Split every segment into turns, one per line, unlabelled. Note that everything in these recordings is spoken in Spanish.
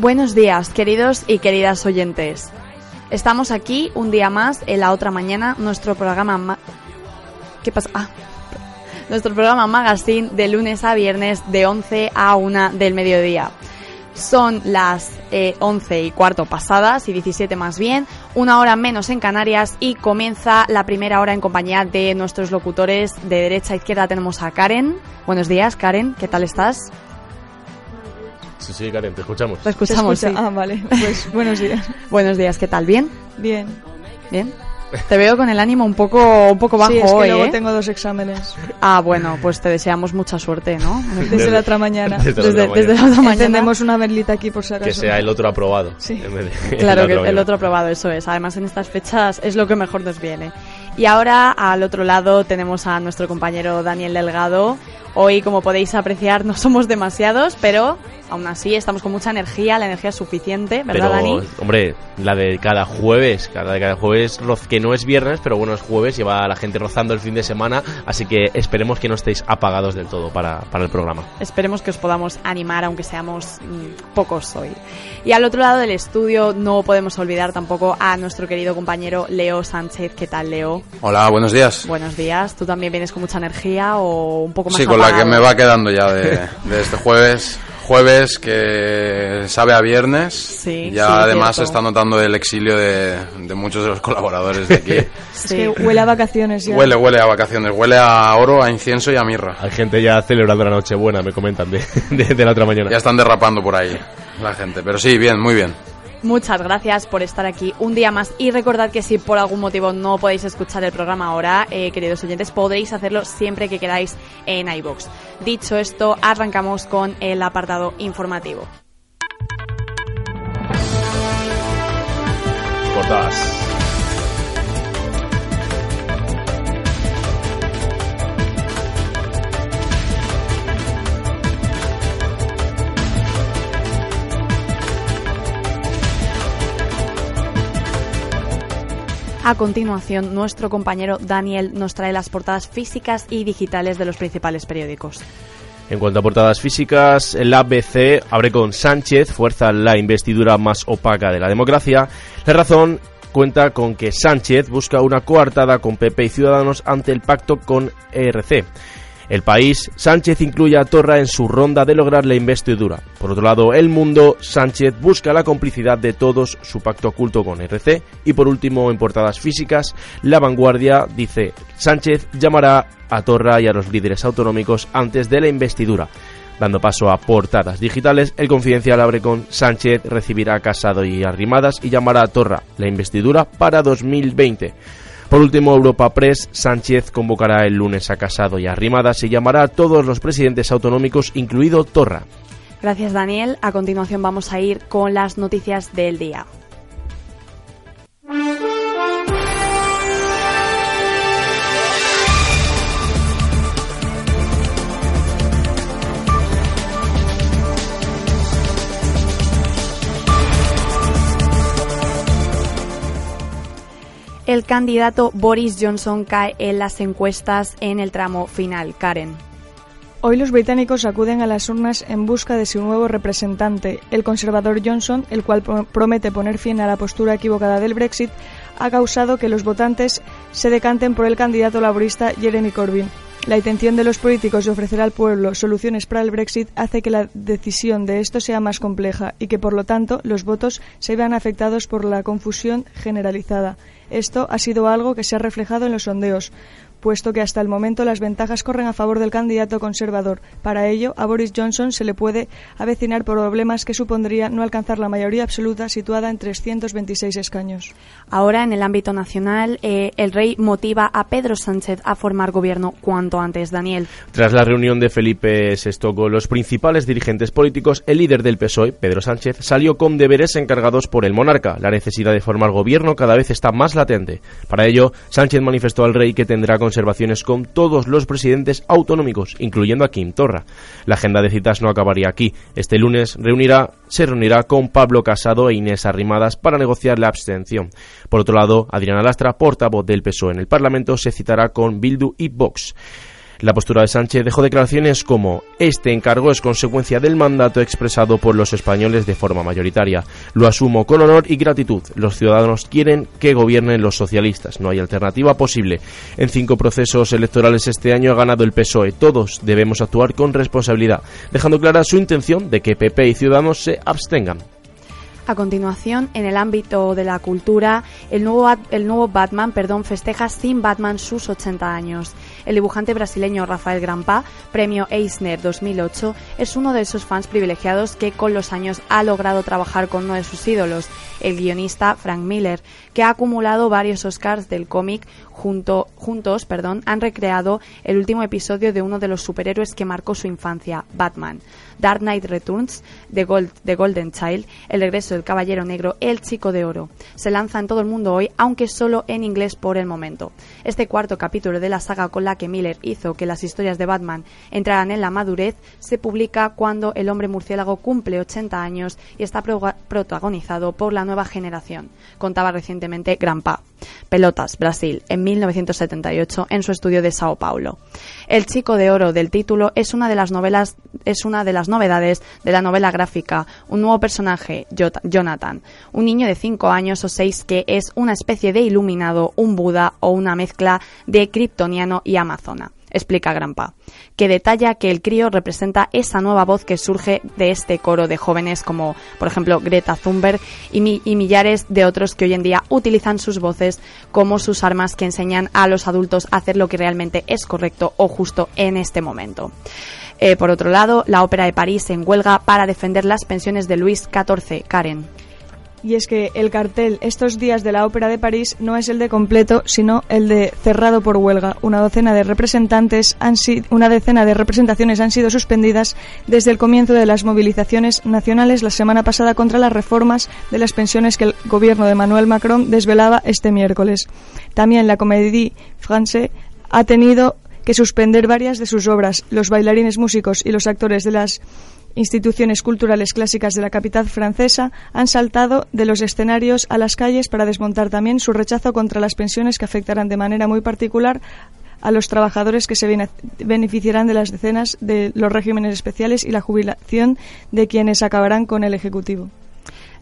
Buenos días, queridos y queridas oyentes. Estamos aquí un día más en la otra mañana, nuestro programa... ma- ¿Qué pasa? Ah, nuestro programa Magazine de lunes a viernes de 11 a 1 del mediodía. Son las eh, 11 y cuarto pasadas y 17 más bien, una hora menos en Canarias y comienza la primera hora en compañía de nuestros locutores de derecha a izquierda. Tenemos a Karen. Buenos días, Karen, ¿qué tal estás?
Sí, sí, Karen, te escuchamos.
Te
¿Se
escuchamos.
escucha?
sí.
Ah, vale. Pues buenos días.
Buenos días, ¿qué tal? ¿Bien?
Bien.
¿Bien? Te veo con el ánimo un poco, un poco bajo
sí, es que
hoy,
luego
¿eh?
tengo dos exámenes.
Ah, bueno, pues te deseamos mucha suerte, ¿no?
Desde, la otra mañana.
desde la
Desde,
otra
desde
mañana.
la otra mañana.
Encendemos una velita aquí por si acaso.
Que sea el otro aprobado.
Sí.
en vez de-
Claro
la
que el otro aprobado, eso es. Además, en estas fechas es lo que mejor nos viene. Y ahora, al otro lado, tenemos a nuestro compañero Daniel Delgado. Hoy, como podéis apreciar, no somos demasiados, pero aún así estamos con mucha energía, la energía es suficiente, ¿verdad,
Pero,
Dani?
hombre, la de cada jueves, cada de cada jueves, que no es viernes, pero bueno, es jueves, lleva a la gente rozando el fin de semana, así que esperemos que no estéis apagados del todo para, para el programa.
Esperemos que os podamos animar, aunque seamos mm, pocos hoy. Y al otro lado del estudio no podemos olvidar tampoco a nuestro querido compañero Leo Sánchez. ¿Qué tal, Leo?
Hola, buenos días.
Buenos días. ¿Tú también vienes con mucha energía o un poco más
Sí, con la que me va quedando ya de, de este jueves. Jueves que sabe a viernes.
Sí,
ya
sí,
además se está notando el exilio de, de muchos de los colaboradores de aquí.
Es
Sí.
que huele a vacaciones ya.
huele, huele a vacaciones, huele a oro, a incienso y a mirra.
Hay gente ya celebrando la Nochebuena, me comentan, de, de- de la otra mañana.
Ya están derrapando por ahí la gente. Pero sí, bien, muy bien.
Muchas gracias por estar aquí un día más y recordad que si por algún motivo no podéis escuchar el programa ahora, eh, queridos oyentes, podréis hacerlo siempre que queráis en iBox. Dicho esto, arrancamos con el apartado informativo. A continuación, nuestro compañero Daniel nos trae las portadas físicas y digitales de los principales periódicos.
En cuanto a portadas físicas, el ABC abre con Sánchez, fuerza la investidura más opaca de la democracia. La razón cuenta con que Sánchez busca una coartada con PP y Ciudadanos ante el pacto con ERC. El país, Sánchez incluye a Torra en su ronda de lograr la investidura. Por otro lado, El Mundo, Sánchez busca la complicidad de todos, su pacto oculto con ERC. Y por último, en portadas físicas, La Vanguardia dice, Sánchez llamará a Torra y a los líderes autonómicos antes de la investidura. Dando paso a portadas digitales, el Confidencial abre con Sánchez recibirá a Casado y Arrimadas y llamará a Torra la investidura para 2020. Por último, Europa Press, Sánchez convocará el lunes a Casado y Arrimadas y llamará a todos los presidentes autonómicos, incluido Torra.
Gracias, Daniel. A continuación vamos a ir con las noticias del día. El candidato Boris Johnson cae en las encuestas en el tramo final. Karen.
Hoy los británicos acuden a las urnas en busca de su nuevo representante. El conservador Johnson, el cual pro- promete poner fin a la postura equivocada del Brexit, ha causado que los votantes se decanten por el candidato laborista Jeremy Corbyn. La intención de los políticos de ofrecer al pueblo soluciones para el Brexit hace que la decisión de esto sea más compleja y que, por lo tanto, los votos se vean afectados por la confusión generalizada. Esto ha sido algo que se ha reflejado en los sondeos, puesto que hasta el momento las ventajas corren a favor del candidato conservador. Para ello, a Boris Johnson se le puede avecinar problemas que supondría no alcanzar la mayoría absoluta situada en 326 escaños.
Ahora, en el ámbito nacional, eh, el rey motiva a Pedro Sánchez a formar gobierno cuanto antes. Daniel.
Tras la reunión de Felipe VI con los principales dirigentes políticos, el líder del PSOE, Pedro Sánchez, salió con deberes encargados por el monarca. La necesidad de formar gobierno cada vez está más latente. Para ello, Sánchez manifestó al rey que tendrá conservaciones con todos los presidentes autonómicos, incluyendo a Kim Torra. La agenda de citas no acabaría aquí. Este lunes se reunirá con Pablo Casado e Inés Arrimadas para negociar la abstención. Por otro lado, Adriana Lastra, portavoz del PSOE en el Parlamento, se citará con Bildu y Vox. La postura de Sánchez dejó declaraciones como este encargo es consecuencia del mandato expresado por los españoles de forma mayoritaria. Lo asumo con honor y gratitud. Los ciudadanos quieren que gobiernen los socialistas. No hay alternativa posible. En cinco procesos electorales este año ha ganado el PSOE. Todos debemos actuar con responsabilidad, dejando clara su intención de que PP y Ciudadanos se abstengan.
A continuación, en el ámbito de la cultura, el nuevo, el nuevo Batman perdón, festeja sin Batman sus 80 años. El dibujante brasileño Rafael Grampa, premio Eisner 2008, es uno de esos fans privilegiados que con los años ha logrado trabajar con uno de sus ídolos, el guionista Frank Miller, que ha acumulado varios Oscars del cómic junto, juntos perdón, han recreado el último episodio de uno de los superhéroes que marcó su infancia, Batman. Dark Knight Returns, The, Gold, The Golden Child, El regreso del Caballero Negro, El Chico de Oro. Se lanza en todo el mundo hoy, aunque solo en inglés por el momento. Este cuarto capítulo de la saga con la que Miller hizo que las historias de Batman entraran en la madurez se publica cuando el hombre murciélago cumple 80 años y está protagonizado por la nueva generación, contaba recientemente Grampa. Pelotas, Brasil, en 1978, en su estudio de Sao Paulo. El chico de oro del título es una de las novelas, es una de las novedades de la novela gráfica, un nuevo personaje, Jonathan, un niño de 5 años o 6 que es una especie de iluminado, un Buda o una mezcla de kryptoniano y amazona explica Grampa, que detalla que el crío representa esa nueva voz que surge de este coro de jóvenes como, por ejemplo, Greta Thunberg y, millares de otros que hoy en día utilizan sus voces como sus armas que enseñan a los adultos a hacer lo que realmente es correcto o justo en este momento. Eh, por otro lado, la Ópera de París en huelga para defender las pensiones de Luis XIV. Karen
y es que el cartel estos días de la Ópera de París no es el de completo, sino el de cerrado por huelga. Una docena de representantes han una decena de representaciones han sido suspendidas desde el comienzo de las movilizaciones nacionales la semana pasada contra las reformas de las pensiones que el gobierno de Manuel Macron desvelaba este miércoles. También la Comédie Française ha tenido que suspender varias de sus obras. Los bailarines, músicos y los actores de las instituciones culturales clásicas de la capital francesa han saltado de los escenarios a las calles para desmontar también su rechazo contra las pensiones que afectarán de manera muy particular a los trabajadores que se beneficiarán de las decenas de los regímenes especiales y la jubilación de quienes acabarán con el Ejecutivo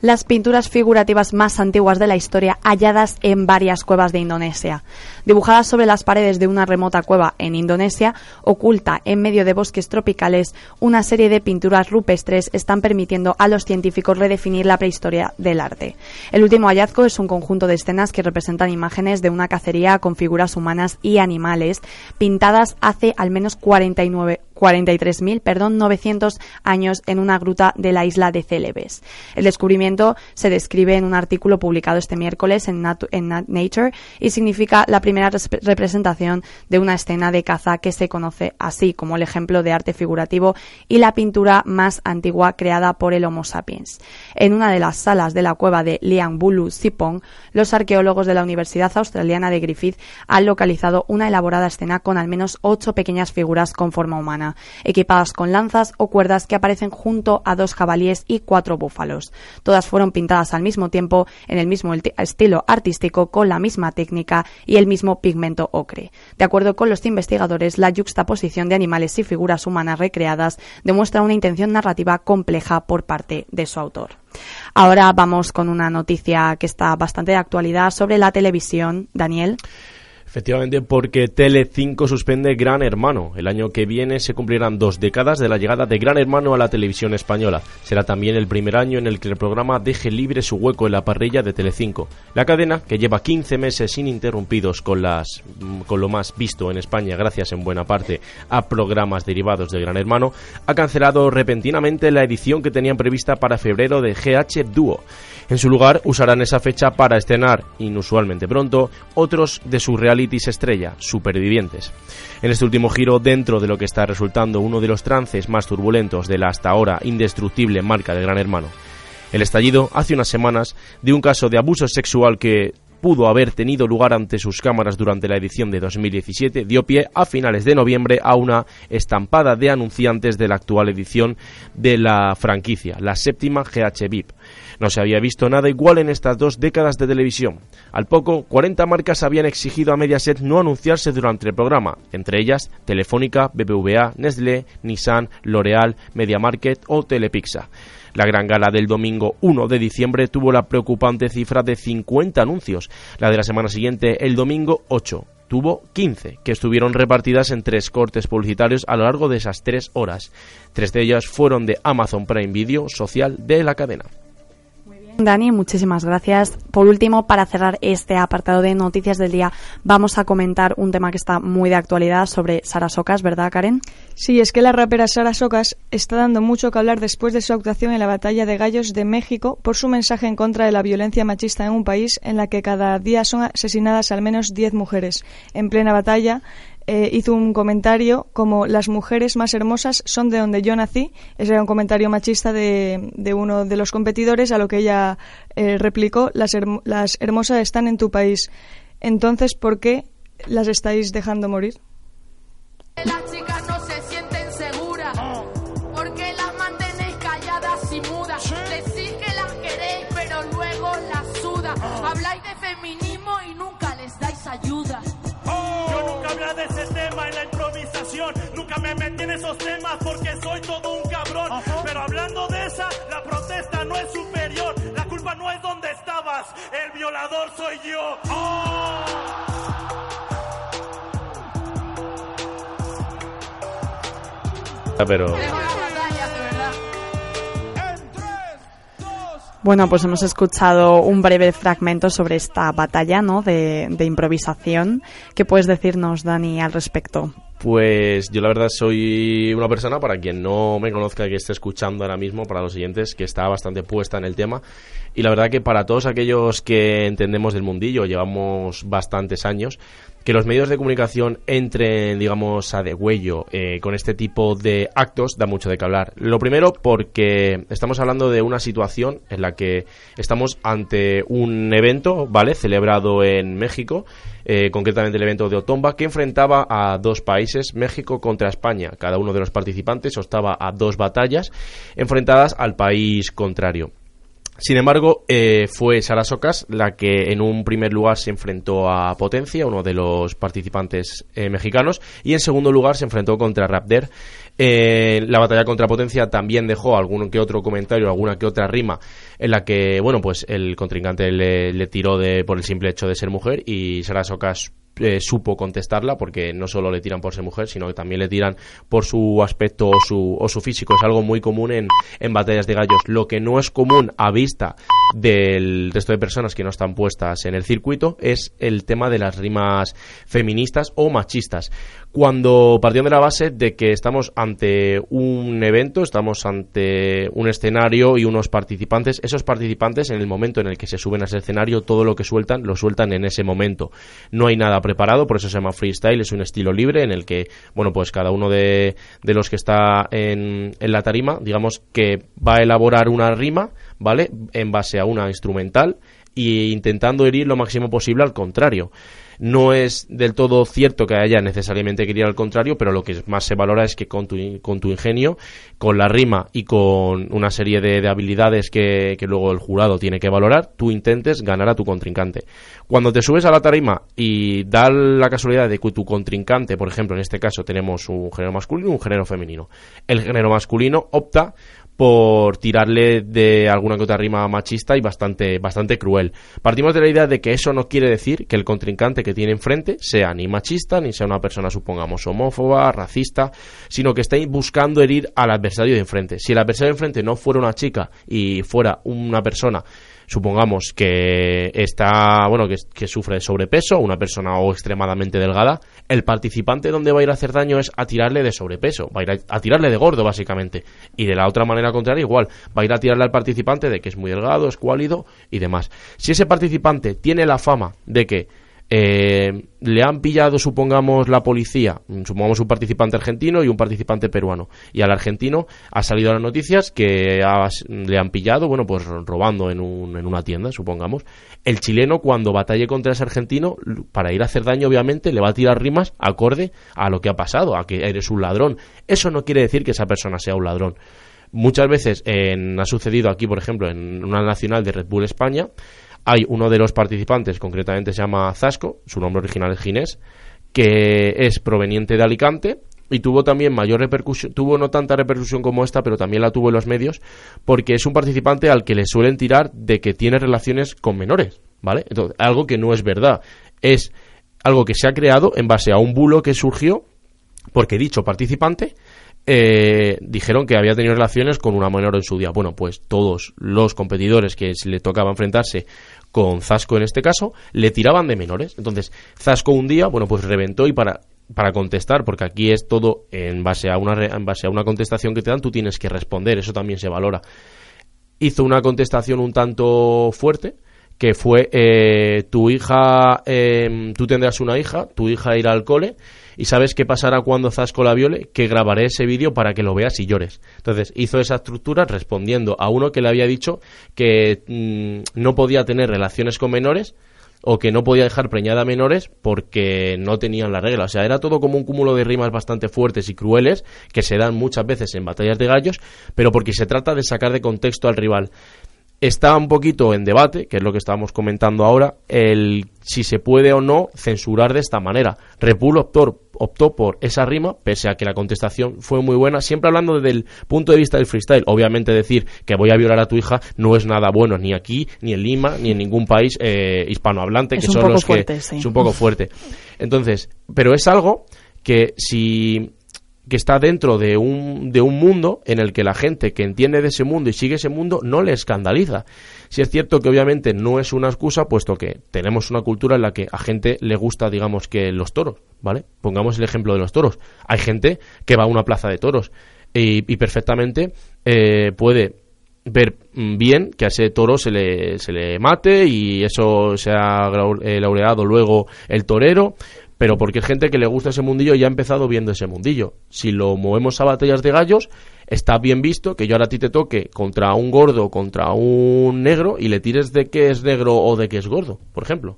las pinturas figurativas más antiguas de la historia halladas en varias cuevas de Indonesia. Dibujadas sobre las paredes de una remota cueva en Indonesia, oculta en medio de bosques tropicales, una serie de pinturas rupestres están permitiendo a los científicos redefinir la prehistoria del arte. El último hallazgo es un conjunto de escenas que representan imágenes de una cacería con figuras humanas y animales pintadas hace al menos 49 43.000, perdón, 900 años en una gruta de la isla de Celebes. El descubrimiento se describe en un artículo publicado este miércoles en, Nature y significa la primera representación de una escena de caza que se conoce así como el ejemplo de arte figurativo y la pintura más antigua creada por el Homo sapiens. En una de las salas de la cueva de Liangbulu Sipong, los arqueólogos de la Universidad Australiana de Griffith han localizado una elaborada escena con al menos ocho pequeñas figuras con forma humana equipadas con lanzas o cuerdas que aparecen junto a dos jabalíes y cuatro búfalos. Todas fueron pintadas al mismo tiempo, en el mismo estilo artístico, con la misma técnica y el mismo pigmento ocre. De acuerdo con los investigadores, la yuxtaposición de animales y figuras humanas recreadas demuestra una intención narrativa compleja por parte de su autor. Ahora vamos con una noticia que está bastante de actualidad sobre la televisión. Daniel.
Efectivamente, porque Tele5 suspende Gran Hermano. El año que viene se cumplirán dos décadas de la llegada de Gran Hermano a la televisión española. Será también el primer año en el que el programa deje libre su hueco en la parrilla de Tele5. La cadena, que lleva 15 meses ininterrumpidos con, las, con lo más visto en España, gracias en buena parte a programas derivados de Gran Hermano, ha cancelado repentinamente la edición que tenían prevista para febrero de GH Duo. En su lugar, usarán esa fecha para estrenar, inusualmente pronto, otros de sus estrella, Supervivientes. En este último giro, dentro de lo que está resultando uno de los trances más turbulentos de la hasta ahora indestructible marca de Gran Hermano. El estallido, hace unas semanas, de un caso de abuso sexual que pudo haber tenido lugar ante sus cámaras durante la edición de 2017 dio pie a finales de noviembre a una estampada de anunciantes de la actual edición de la franquicia, la séptima GH VIP. No se había visto nada igual en estas dos décadas de televisión. Al poco, 40 marcas habían exigido a Mediaset no anunciarse durante el programa, entre ellas Telefónica, BBVA, Nestlé, Nissan, L'Oreal, MediaMarket o Telepixa. La gran gala del domingo 1 de diciembre tuvo la preocupante cifra de 50 anuncios. La de la semana siguiente, el domingo 8, tuvo 15, que estuvieron repartidas en tres cortes publicitarios a lo largo de esas tres horas. Tres de ellas fueron de Amazon Prime Video social de la cadena.
Dani, muchísimas gracias. Por último, para cerrar este apartado de noticias del día, vamos a comentar un tema que está muy de actualidad sobre Sara Socas, ¿verdad, Karen?
Sí, es que la rapera Sara Socas está dando mucho que hablar después de su actuación en la Batalla de Gallos de México por su mensaje en contra de la violencia machista en un país en la que cada día son asesinadas al menos 10 mujeres. En plena batalla, eh, hizo un comentario como las mujeres más hermosas son de donde yo nací. Ese era un comentario machista de, de uno de los competidores, a lo que ella eh, replicó, las, las hermosas están en tu país. Entonces, ¿por qué las estáis dejando morir?
No se
me metí en esos temas porque soy todo un cabrón. Pero hablando de esa, la protesta no es superior. La culpa no es donde estabas. El violador soy yo. ¡Oh!
Pero
Bueno, pues hemos escuchado un breve fragmento sobre esta batalla ¿no? de, de improvisación. ¿Qué puedes decirnos, Dani, al respecto?
Pues yo la verdad soy una persona, para quien no me conozca que esté escuchando ahora mismo, para los siguientes, que está bastante puesta en el tema. Y la verdad que para todos aquellos que entendemos del mundillo, llevamos bastantes años, que los medios de comunicación entren, digamos, a degüello eh, con este tipo de actos da mucho de qué hablar. Lo primero porque estamos hablando de una situación en la que estamos ante un evento, ¿vale?, celebrado en México, eh, concretamente el evento de Otomba, que enfrentaba a dos países, México contra España. Cada uno de los participantes estaba a dos batallas enfrentadas al país contrario. Sin embargo, eh, fue Sara Socas la que en un primer lugar se enfrentó a Potencia, uno de los participantes eh, mexicanos, y en segundo lugar se enfrentó contra Rapder. Eh, la batalla contra Potencia también dejó algún que otro comentario, alguna que otra rima, en la que, bueno, pues el contrincante le, le tiró de, por el simple hecho de ser mujer y Sara Socas eh, supo contestarla porque no solo le tiran por ser mujer, sino que también le tiran por su aspecto o su, o su físico. Es algo muy común en, en batallas de gallos. Lo que no es común a vista del resto de personas que no están puestas en el circuito es el tema de las rimas feministas o machistas. Cuando partiendo de la base de que estamos ante un evento, estamos ante un escenario y unos participantes, esos participantes en el momento en el que se suben a ese escenario, todo lo que sueltan, lo sueltan en ese momento. No hay nada preparado, por eso se llama freestyle, es un estilo libre en el que, bueno, pues cada uno de, de los que está en, en la tarima, digamos que va a elaborar una rima, ¿vale? En base a una instrumental e intentando herir lo máximo posible al contrario. No es del todo cierto que haya necesariamente que ir al contrario, pero lo que más se valora es que con tu, con tu ingenio, con la rima y con una serie de, de habilidades que, que luego el jurado tiene que valorar, tú intentes ganar a tu contrincante. Cuando te subes a la tarima y da la casualidad de que tu contrincante, por ejemplo, en este caso tenemos un género masculino y un género femenino. El género masculino opta por tirarle de alguna que otra rima machista y bastante, bastante cruel. Partimos de la idea de que eso no quiere decir que el contrincante que tiene enfrente sea ni machista, ni sea una persona, supongamos, homófoba, racista, sino que esté buscando herir al adversario de enfrente. Si el adversario de enfrente no fuera una chica y fuera una persona supongamos que está, bueno, que, que, sufre de sobrepeso, una persona o extremadamente delgada, el participante donde va a ir a hacer daño es a tirarle de sobrepeso, va a ir a, a, tirarle de gordo básicamente. Y de la otra manera contraria igual, va a ir a tirarle al participante de que es muy delgado, es cuálido y demás. Si ese participante tiene la fama de que eh, le han pillado, supongamos, la policía, supongamos un participante argentino y un participante peruano. Y al argentino ha salido a las noticias que le han pillado, bueno, pues robando en, un, en, una tienda, supongamos. El chileno, cuando batalle contra ese argentino, para ir a hacer daño, obviamente, le va a tirar rimas acorde a lo que ha pasado, a que eres un ladrón. Eso no quiere decir que esa persona sea un ladrón. Muchas veces ha sucedido aquí, por ejemplo, en una nacional de Red Bull España, hay uno de los participantes, concretamente se llama Zasco, su nombre original es Ginés, que es proveniente de Alicante y tuvo también mayor repercusión, tuvo no tanta repercusión como esta, pero también la tuvo en los medios, porque es un participante al que le suelen tirar de que tiene relaciones con menores, ¿vale? Entonces, algo que no es verdad, es algo que se ha creado en base a un bulo que surgió porque dicho participante eh, dijeron que había tenido relaciones con una menor en su día. Bueno, pues todos los competidores que le tocaba enfrentarse con Zasco en este caso, le tiraban de menores. Entonces, Zasco un día, bueno, pues reventó y para para contestar, porque aquí es todo en base a una en base a una contestación que te dan, tú tienes que responder, eso también se valora. Hizo una contestación un tanto fuerte, que fue eh, tu hija, eh, tú tendrás una hija, tu hija irá al cole y sabes qué pasará cuando Zasco la viole, que grabaré ese vídeo para que lo veas y llores. Entonces hizo esa estructura respondiendo a uno que le había dicho que mm, no podía tener relaciones con menores o que no podía dejar preñada a menores porque no tenían la regla. O sea, era todo como un cúmulo de rimas bastante fuertes y crueles que se dan muchas veces en batallas de gallos, pero porque se trata de sacar de contexto al rival. Está un poquito en debate, que es lo que estábamos comentando ahora, el si se puede o no censurar de esta manera. Repul optó, optó por esa rima, pese a que la contestación fue muy buena, siempre hablando desde el punto de vista del freestyle. Obviamente decir que voy a violar a tu hija no es nada bueno, ni aquí, ni en Lima, ni en ningún país eh, hispanohablante,
Es
que son los que...
fuerte, sí.
Es un poco fuerte. Entonces, pero es algo que si que está dentro de un, de un mundo en el que la gente que entiende de ese mundo y sigue ese mundo no le escandaliza. Si es cierto que obviamente no es una excusa, puesto que tenemos una cultura en la que a gente le gusta, digamos, que los toros, ¿vale? Pongamos el ejemplo de los toros. Hay gente que va a una plaza de toros y, y perfectamente eh, puede ver mm, bien que a ese toro se le, se le mate y eso se ha eh, laureado luego el torero, pero porque es gente que le gusta ese mundillo y ha empezado viendo ese mundillo. Si lo movemos a batallas de gallos, está bien visto que yo ahora a ti te toque contra un gordo, contra un negro y le tires de que es negro o de que es gordo, por ejemplo.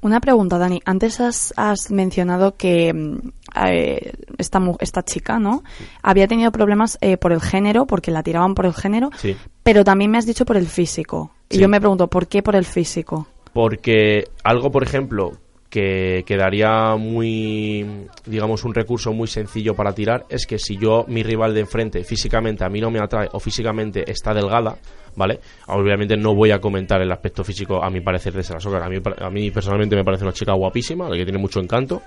Una pregunta, Dani. Antes has, has mencionado que mm, eh, esta, esta chica, ¿no? Había tenido problemas eh, por el género, porque la tiraban por el género,
Sí.
pero también me has dicho por el físico. Y
Sí.
yo me pregunto, ¿por qué por el físico?
porque algo, por ejemplo, que quedaría muy, digamos, un recurso muy sencillo para tirar es que si yo, mi rival de enfrente, físicamente a mí no me atrae o físicamente está delgada, ¿vale? Obviamente no voy a comentar el aspecto físico, a mi parecer, de Sarah Soccer. A mí, a mí personalmente me parece una chica guapísima, que tiene mucho encanto.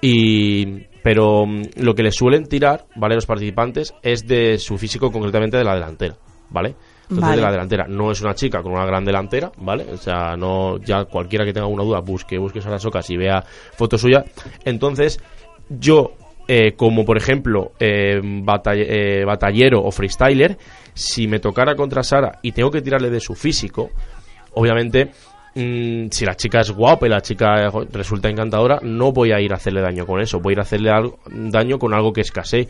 Y, pero mm, lo que le suelen tirar, ¿vale? Los participantes es de su físico, concretamente de la delantera, ¿vale? Entonces,
Vale.
de la delantera. No es una chica con una gran delantera, ¿vale? O sea, no, ya cualquiera que tenga una duda, busque, busque Sara Socas y vea fotos suyas. Entonces, yo, eh, como por ejemplo, eh, batall- eh, batallero o freestyler, si me tocara contra Sara y tengo que tirarle de su físico, obviamente, mm, si la chica es guapa y la chica resulta encantadora, no voy a ir a hacerle daño con eso, voy a ir a hacerle algo- daño con algo que escasee.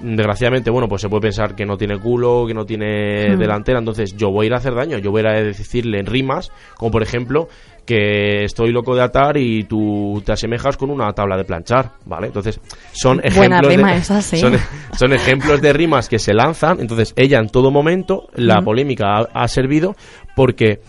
Desgraciadamente, bueno, pues se puede pensar que no tiene culo, que no tiene
Hmm.
delantera, entonces yo voy a ir a hacer daño, yo voy a ir a decirle en rimas, como por ejemplo, que estoy loco de atar y tú te asemejas con una tabla de planchar, ¿vale? Entonces, son
Buena
ejemplos
rima
de,
esa, sí.
son, son ejemplos de rimas que se lanzan, entonces ella en todo momento, la polémica ha, ha servido porque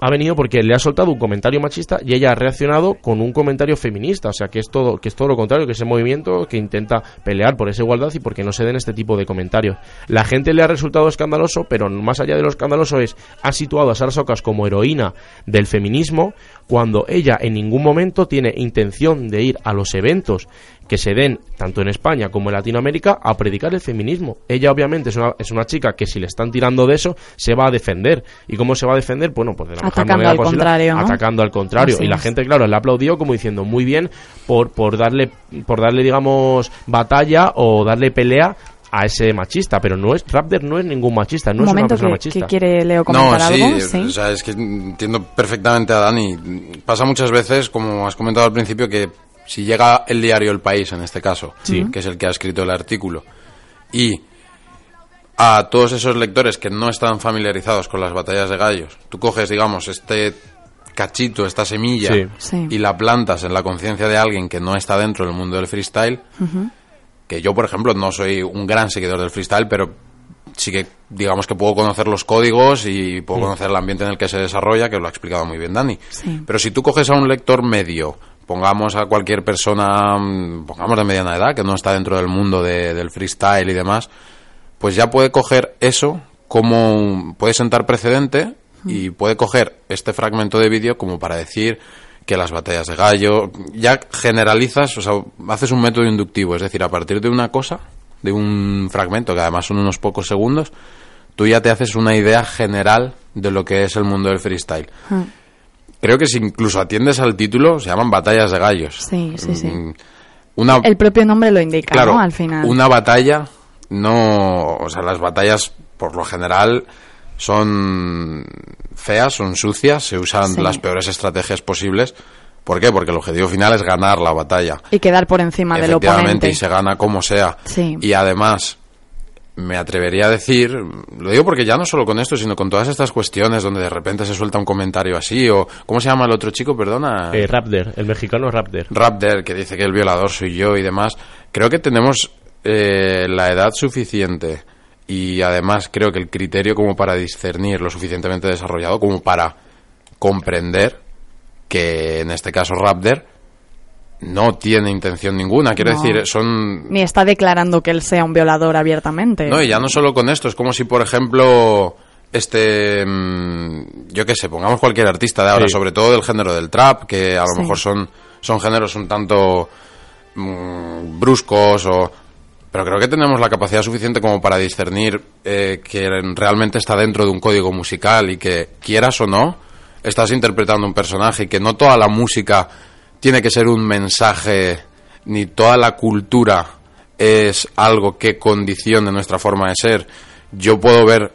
ha venido porque le ha soltado un comentario machista y ella ha reaccionado con un comentario feminista, o sea que es todo que es todo lo contrario, que ese movimiento que intenta pelear por esa igualdad y porque no se den este tipo de comentarios. La gente le ha resultado escandaloso, pero más allá de lo escandaloso es ha situado a Sara Socas como heroína del feminismo cuando ella en ningún momento tiene intención de ir a los eventos que se den tanto en España como en Latinoamérica a predicar el feminismo. Ella obviamente es una, es una chica que si le están tirando de eso se va a defender. ¿Y cómo se va a defender? Bueno, pues de la mejor
Atacando
manera
al
posible,
contrario, ¿no?
atacando al contrario.
Así
y la
es.
gente, claro, le ha aplaudido como diciendo muy bien por, por darle, por darle, digamos, batalla o darle pelea a ese machista, pero no es Raptor no es ningún machista, no
Un
es una persona
que,
machista.
que quiere Leo comentar
no, sí,
algo. Sí.
o sea, es que entiendo perfectamente a Dani. Pasa muchas veces, como has comentado al principio, que si llega el diario El País, en este caso, que es el que ha escrito el artículo, y a todos esos lectores que no están familiarizados con las batallas de gallos, tú coges, digamos, este cachito, esta semilla,
Sí.
Sí.
y la plantas en la conciencia de alguien que no está dentro del mundo del freestyle, que yo, por ejemplo, no soy un gran seguidor del freestyle, pero sí que digamos que puedo conocer los códigos y puedo conocer el ambiente en el que se desarrolla, que lo ha explicado muy bien Dani.
Sí.
Pero si tú coges a un lector medio, pongamos a cualquier persona, mm, pongamos de mediana edad, que no está dentro del mundo de- del freestyle y demás, pues ya puede coger eso como un- puede sentar precedente y puede coger este fragmento de vídeo como para decir que las batallas de gallo ya generalizas, o sea, haces un método inductivo, es decir, a partir de una cosa, de un fragmento que además son unos pocos segundos, tú ya te haces una idea general de lo que es el mundo del freestyle. Creo que si incluso atiendes al título, se llaman batallas de gallos.
Sí, sí, sí.
Mm, Una,
El propio nombre lo indica,
claro,
¿no? Al final.
una batalla no, o sea, las batallas por lo general son feas, son sucias, se usan
Sí.
las peores estrategias posibles. ¿Por qué? Porque el objetivo final es ganar la batalla.
Y quedar por encima del
Efectivamente,
oponente.
y se gana como sea.
Sí.
Y además, me atrevería a decir, lo digo porque ya no solo con esto, sino con todas estas cuestiones donde de repente se suelta un comentario así, o ¿cómo se llama el otro chico? Perdona.
Eh, Raptor, el mexicano Raptor.
Raptor, que dice que el violador soy yo y demás. Creo que tenemos eh, la edad suficiente y además creo que el criterio como para discernir lo suficientemente desarrollado como para comprender que en este caso Raptor no tiene intención ninguna. Quiero
No.
decir, son
Ni está declarando que él sea un violador abiertamente.
no, y ya no solo con esto, es como si, por ejemplo, este, mm, yo qué sé, pongamos cualquier artista de ahora,
Sí.
sobre todo del género del trap, que a lo
Sí.
mejor son, son géneros un tanto mm, bruscos o... Pero creo que tenemos la capacidad suficiente como para discernir eh, que realmente está dentro de un código musical y que, quieras o no, estás interpretando un personaje y que no toda la música tiene que ser un mensaje, ni toda la cultura es algo que condicione nuestra forma de ser. Yo puedo ver,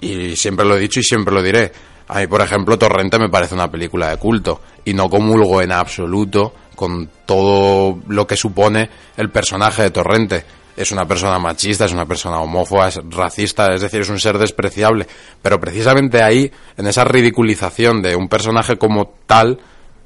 y siempre lo he dicho y siempre lo diré, a mí, por ejemplo, Torrente me parece una película de culto y no comulgo en absoluto con todo lo que supone el personaje de Torrente. Es una persona machista, es una persona homófoba, es racista, es decir, es un ser despreciable. Pero precisamente ahí, en esa ridiculización de un personaje como tal,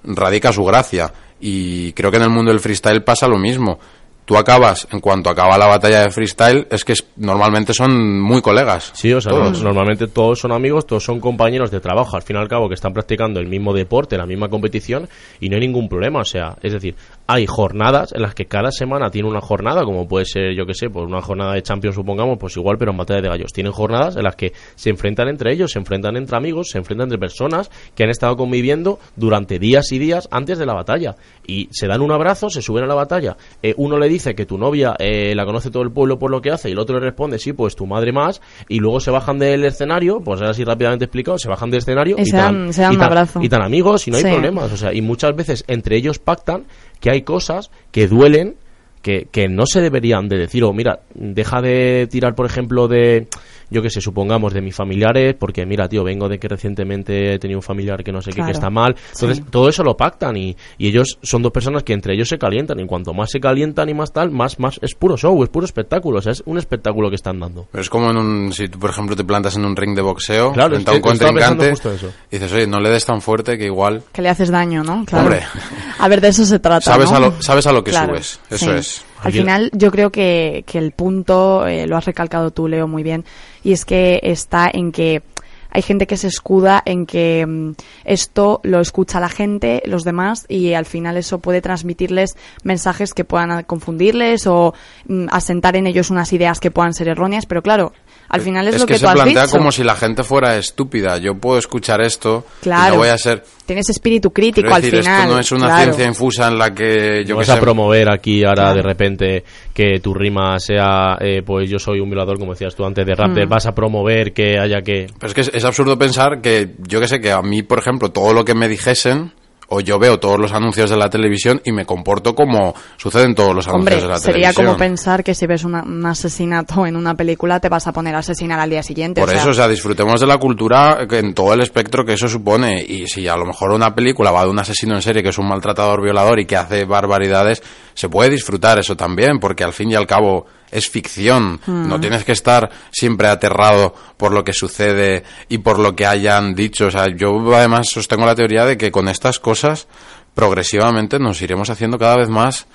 radica su gracia. Y creo que en el mundo del freestyle pasa lo mismo. Tú acabas, en cuanto acaba la batalla de freestyle, es que es- normalmente son muy colegas.
Sí, o sea,
Todos.
no- normalmente todos son amigos, todos son compañeros de trabajo, al fin y al cabo que están practicando el mismo deporte, la misma competición y no hay ningún problema, o sea, es decir, hay jornadas en las que cada semana tiene una jornada, como puede ser, yo que sé, pues una jornada de Champions supongamos, pues igual, pero en batalla de gallos. Tienen jornadas en las que se enfrentan entre ellos, se enfrentan entre amigos, se enfrentan entre personas que han estado conviviendo durante días y días antes de la batalla y se dan un abrazo, se suben a la batalla, Eh, uno le dice que tu novia eh, la conoce todo el pueblo por lo que hace y el otro le responde, sí, pues tu madre más y luego se bajan del escenario, pues así rápidamente explicado, se bajan del escenario
Y se
tan-
dan- se dan
y
un
tan-
abrazo.
y tan amigos y no hay
Sí.
problemas, o sea, y muchas veces entre ellos pactan que hay cosas que duelen que, que no se deberían de decir, o mira, deja de tirar, por ejemplo, de, yo que sé, supongamos, de mis familiares, porque mira, tío, vengo de que recientemente he tenido un familiar que no sé qué, que está mal. Entonces,
Sí.
todo eso lo pactan y, y ellos son dos personas que entre ellos se calientan, y cuanto más se calientan y más tal, más, más es puro show, es puro espectáculo, o sea, es un espectáculo que están dando.
Pero es como en un, si tú, por ejemplo, te plantas en un ring de boxeo,
Claro,
frente a
es
un contrincante,
justo eso.
y dices, oye, no le des tan fuerte que igual
Que le haces daño, ¿no? Claro.
Hombre.
A ver, de eso se trata.
sabes,
¿no?
a lo, sabes a lo que
Claro,
subes. Eso
sí.
es.
Al final, yo creo que, que el punto, eh, lo has recalcado tú, Leo, muy bien, y es que está en que hay gente que se escuda en que mm, esto lo escucha la gente, los demás, y al final eso puede transmitirles mensajes que puedan confundirles o mm, asentar en ellos unas ideas que puedan ser erróneas, pero claro, al final es, lo que,
se
tú has
plantea
dicho.
como si la gente fuera estúpida. Yo puedo escuchar esto y
Claro.
no voy a ser...
Tienes espíritu crítico
Quiero
al
decir,
final.
esto no es una
claro.
ciencia infusa en la que yo que
vas a
sé,
promover aquí ahora
Claro.
de repente que tu rima sea, eh, pues yo soy un violador, como decías tú antes de Raptor,
Mm.
vas a promover que haya que...
Pero es que es, es absurdo pensar que, yo que sé, que a mí, por ejemplo, todo lo que me dijesen, o yo veo todos los anuncios de la televisión y me comporto como suceden todos los
Hombre,
anuncios de la
sería
televisión.
como pensar que si ves una- un asesinato en una película te vas a poner a asesinar al día siguiente.
Por
o sea,
eso, o sea, disfrutemos de la cultura que en todo el espectro que eso supone. Y si a lo mejor una película va de un asesino en serie que es un maltratador violador y que hace barbaridades, se puede disfrutar eso también, porque al fin y al cabo es ficción.
Hmm.
No tienes que estar siempre aterrado por lo que sucede y por lo que hayan dicho. O sea, yo además sostengo la teoría de que con estas cosas progresivamente nos iremos haciendo cada vez más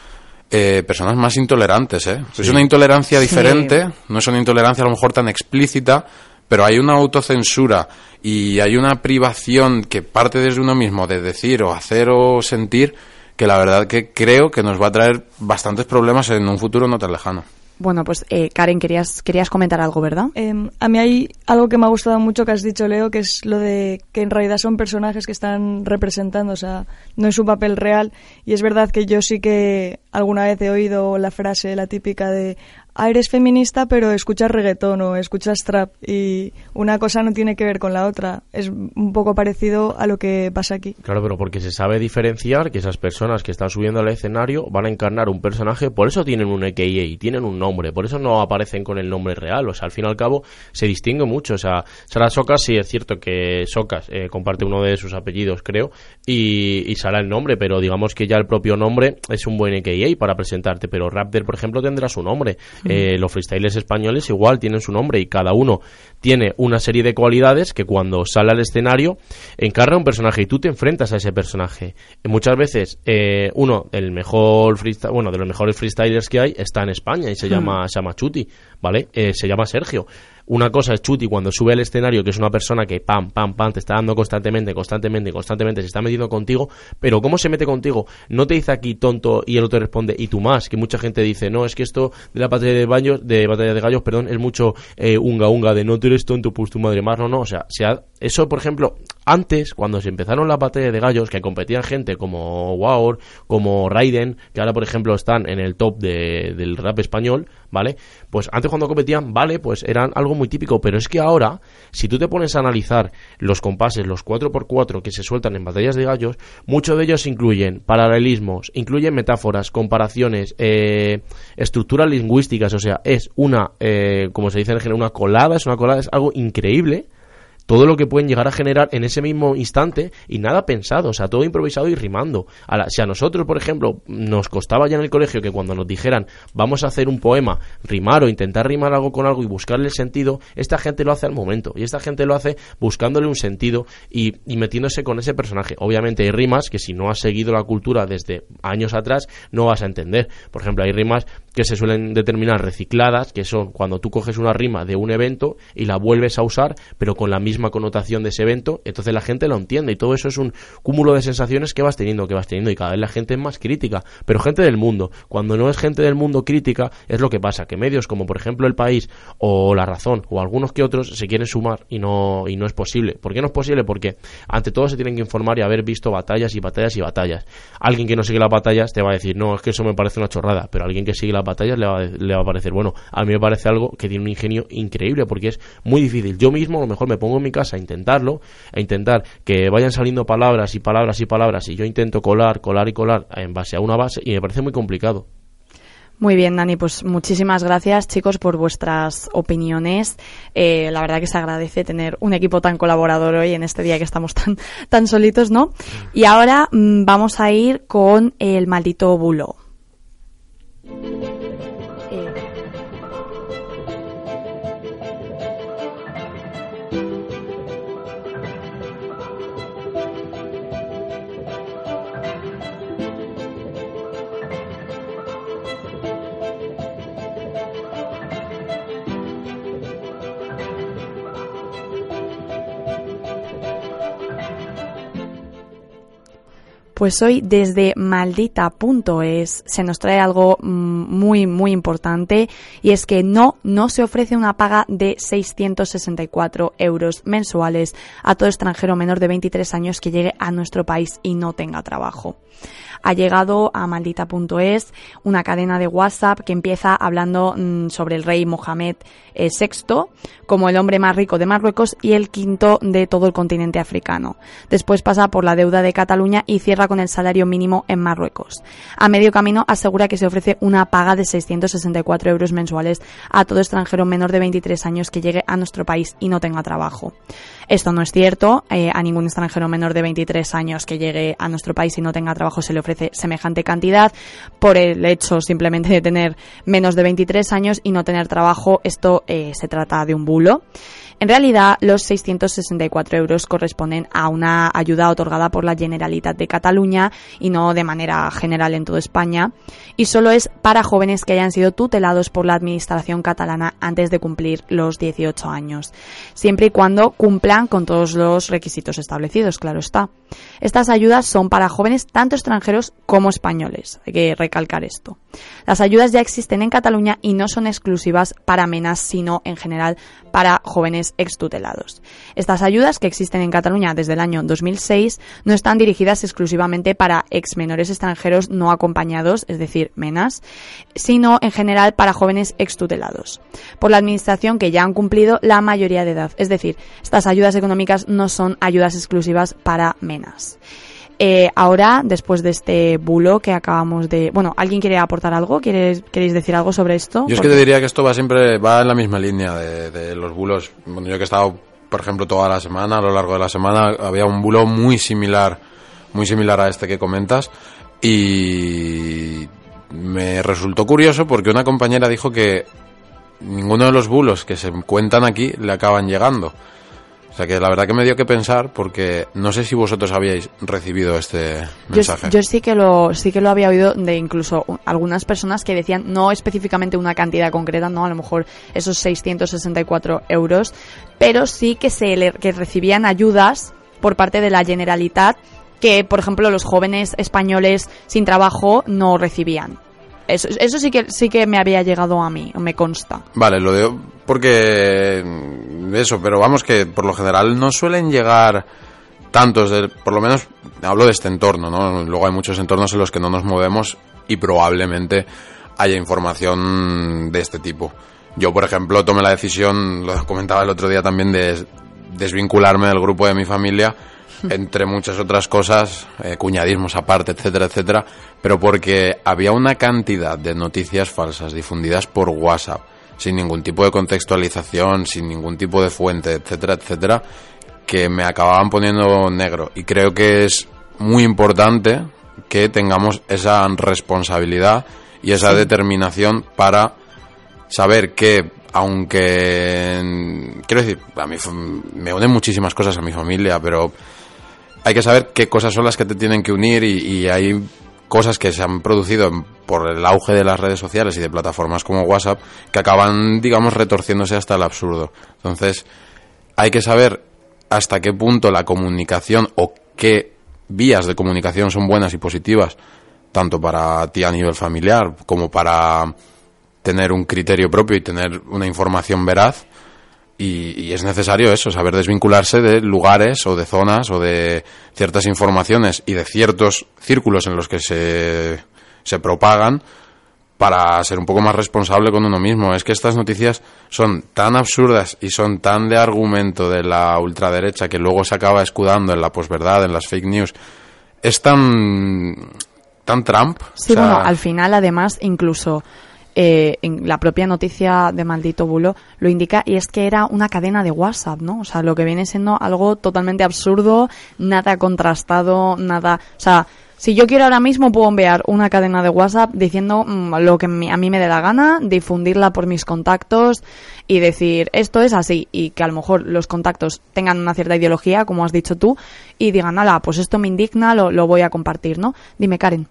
eh, personas más intolerantes, ¿eh? Es una intolerancia diferente, no es una intolerancia a lo mejor tan explícita, pero hay una autocensura y hay una privación que parte desde uno mismo de decir o hacer o sentir que la verdad que creo que nos va a traer bastantes problemas en un futuro no tan lejano.
Bueno, pues eh, Karen, querías, querías comentar algo, ¿verdad?
Em, a mí hay algo que me ha gustado mucho que has dicho, Leo, que es lo de que en realidad son personajes que están representando, o sea, no es su papel real. Y es verdad que yo sí que alguna vez he oído la frase, la típica de ah, eres feminista, pero escuchas reggaetón o escuchas trap y una cosa no tiene que ver con la otra. Es un poco parecido a lo que pasa aquí.
Claro, pero porque se sabe diferenciar que esas personas que están subiendo al escenario van a encarnar un personaje, por eso tienen un EKA tienen un nombre, por eso no aparecen con el nombre real. O sea, al fin y al cabo se distingue mucho. O sea, Sara Socas sí es cierto que Socas eh, comparte uno de sus apellidos, creo, y, y Sara el nombre, pero digamos que ya el propio nombre es un buen EKA para presentarte. Pero Raptor, por ejemplo, tendrá su nombre. Eh, los freestylers españoles igual tienen su nombre y cada uno tiene una serie de cualidades que cuando sale al escenario encarna un personaje y tú te enfrentas a ese personaje. Muchas veces eh, uno, el mejor freestyle, bueno, de los mejores freestylers que hay está en España y se llama, se llama Chuti, ¿vale? Eh, se llama Sergio. Una cosa es Chuti cuando sube al escenario, que es una persona que pam, pam, pam, te está dando constantemente, constantemente, constantemente, se está metiendo contigo, pero ¿cómo se mete contigo? No te dice aquí tonto y el otro responde y tú más, que mucha gente dice, no, es que esto de la batalla de baños, de batalla de gallos, perdón, es mucho eh, unga unga de no tú eres tonto, pues tu madre más, no, no, o sea, se ha- eso, por ejemplo, antes, cuando se empezaron las batallas de gallos, que competían gente como Waor, como Raiden, que ahora, por ejemplo, están en el top de- del rap español, ¿vale? Pues antes cuando competían, vale, pues eran algo muy típico, pero es que ahora, si tú te pones a analizar los compases, los 4x4 que se sueltan en batallas de gallos, muchos de ellos incluyen paralelismos, incluyen metáforas, comparaciones, eh, estructuras lingüísticas, o sea, es una, eh, como se dice en el género, una colada, es una colada, es algo increíble todo lo que pueden llegar a generar en ese mismo instante y nada pensado, o sea, todo improvisado y rimando. A la- si a nosotros, por ejemplo, nos costaba ya en el colegio que cuando nos dijeran vamos a hacer un poema, rimar o intentar rimar algo con algo y buscarle el sentido, esta gente lo hace al momento y esta gente lo hace buscándole un sentido y, y metiéndose con ese personaje. Obviamente hay rimas que si no has seguido la cultura desde años atrás no vas a entender. Por ejemplo, hay rimas que se suelen determinar recicladas, que son cuando tú coges una rima de un evento y la vuelves a usar, pero con la misma connotación de ese evento, entonces la gente lo entiende y todo eso es un cúmulo de sensaciones que vas teniendo, que vas teniendo y cada vez la gente es más crítica, pero gente del mundo, cuando no es gente del mundo crítica, es lo que pasa, que medios como por ejemplo El País o La Razón o algunos que otros se quieren sumar y no, y no es posible. ¿Por qué no es posible? Porque ante todo se tienen que informar y haber visto batallas y batallas y batallas. Alguien que no sigue las batallas te va a decir, no, es que eso me parece una chorrada, pero alguien que sigue las batallas le va, le va a parecer, bueno, a mí me parece algo que tiene un ingenio increíble porque es muy difícil. Yo mismo a lo mejor me pongo en mi casa a intentarlo, a intentar que vayan saliendo palabras y palabras y palabras y yo intento colar, colar y colar en base a una base y me parece muy complicado.
Muy bien, Dani, pues muchísimas gracias, chicos, por vuestras opiniones. Eh, la verdad que se agradece tener un equipo tan colaborador hoy en este día que estamos tan, tan solitos, ¿no? Y ahora mm, vamos a ir con el maldito bulo. Pues hoy desde maldita.es se nos trae algo mm, muy muy importante y es que no, no se ofrece una paga de 664 euros mensuales a todo extranjero menor de 23 años que llegue a nuestro país y no tenga trabajo. Ha llegado a maldita.es una cadena de WhatsApp que empieza hablando mm, sobre el rey Mohamed eh, VI como el hombre más rico de Marruecos y el quinto de todo el continente africano. Después pasa por la deuda de Cataluña y cierra con el salario mínimo en Marruecos. A medio camino asegura que se ofrece una paga de 664 euros mensuales a todo extranjero menor de 23 años que llegue a nuestro país y no tenga trabajo. Esto no es cierto. Eh, a ningún extranjero menor de 23 años que llegue a nuestro país y no tenga trabajo se le ofrece semejante cantidad. Por el hecho simplemente de tener menos de 23 años y no tener trabajo, esto eh, se trata de un bulo. En realidad, los 664 euros corresponden a una ayuda otorgada por la Generalitat de Cataluña y no de manera general en toda España, y solo es para jóvenes que hayan sido tutelados por la Administración catalana antes de cumplir los 18 años, siempre y cuando cumplan con todos los requisitos establecidos, claro está. Estas ayudas son para jóvenes tanto extranjeros como españoles, hay que recalcar esto. Las ayudas ya existen en Cataluña y no son exclusivas para menas, sino en general para jóvenes extutelados. Estas ayudas, que existen en Cataluña desde el año 2006, no están dirigidas exclusivamente para exmenores extranjeros no acompañados, es decir, menas, sino en general para jóvenes extutelados, por la Administración que ya han cumplido la mayoría de edad. Es decir, estas ayudas económicas no son ayudas exclusivas para menas. Eh, ahora, después de este bulo que acabamos de... Bueno, ¿alguien quiere aportar algo? ¿Quieres, ¿Queréis decir algo sobre esto?
Yo es que te diría que esto va siempre va en la misma línea de, de los bulos. Bueno, yo que he estado, por ejemplo, toda la semana, a lo largo de la semana, había un bulo muy similar, muy similar a este que comentas. Y me resultó curioso porque una compañera dijo que ninguno de los bulos que se cuentan aquí le acaban llegando. O sea que la verdad que me dio que pensar porque no sé si vosotros habíais recibido este mensaje.
Yo, yo, sí que lo sí que lo había oído de incluso algunas personas que decían no específicamente una cantidad concreta, no a lo mejor esos 664 euros, pero sí que se le, que recibían ayudas por parte de la Generalitat que por ejemplo los jóvenes españoles sin trabajo no recibían. Eso, eso sí que sí que me había llegado a mí, me consta.
Vale, lo digo porque eso, pero vamos que por lo general no suelen llegar tantos, de, por lo menos hablo de este entorno, ¿no? Luego hay muchos entornos en los que no nos movemos y probablemente haya información de este tipo. Yo, por ejemplo, tomé la decisión, lo comentaba el otro día también, de desvincularme del grupo de mi familia entre muchas otras cosas, eh, cuñadismos aparte, etcétera, etcétera, pero porque había una cantidad de noticias falsas difundidas por WhatsApp, sin ningún tipo de contextualización, sin ningún tipo de fuente, etcétera, etcétera, que me acababan poniendo negro. Y creo que es muy importante que tengamos esa responsabilidad y esa sí. determinación para saber que aunque quiero decir, a mí me unen muchísimas cosas a mi familia, pero hay que saber qué cosas son las que te tienen que unir y, hay cosas que se han producido por el auge de las redes sociales y de plataformas como WhatsApp que acaban, digamos, retorciéndose hasta el absurdo. Entonces, hay que saber hasta qué punto la comunicación o qué vías de comunicación son buenas y positivas, tanto para ti a nivel familiar como para tener un criterio propio y tener una información veraz y, y, es necesario eso, saber desvincularse de lugares o de zonas o de ciertas informaciones y de ciertos círculos en los que se, se propagan para ser un poco más responsable con uno mismo. Es que estas noticias son tan absurdas y son tan de argumento de la ultraderecha que luego se acaba escudando en la posverdad, en las fake news. Es tan, tan Trump.
Sí, o sea, bueno, al final además incluso eh, en la propia noticia de Maldito Bulo lo indica y es que era una cadena de WhatsApp, ¿no? O sea, lo que viene siendo algo totalmente absurdo, nada contrastado, nada, o sea, si yo quiero ahora mismo puedo enviar una cadena de WhatsApp diciendo mmm, lo que a mí me dé la gana, difundirla por mis contactos y decir esto es así y que a lo mejor los contactos tengan una cierta ideología, como has dicho tú, y digan, ala, pues esto me indigna, lo, lo voy a compartir, ¿no? Dime, Karen.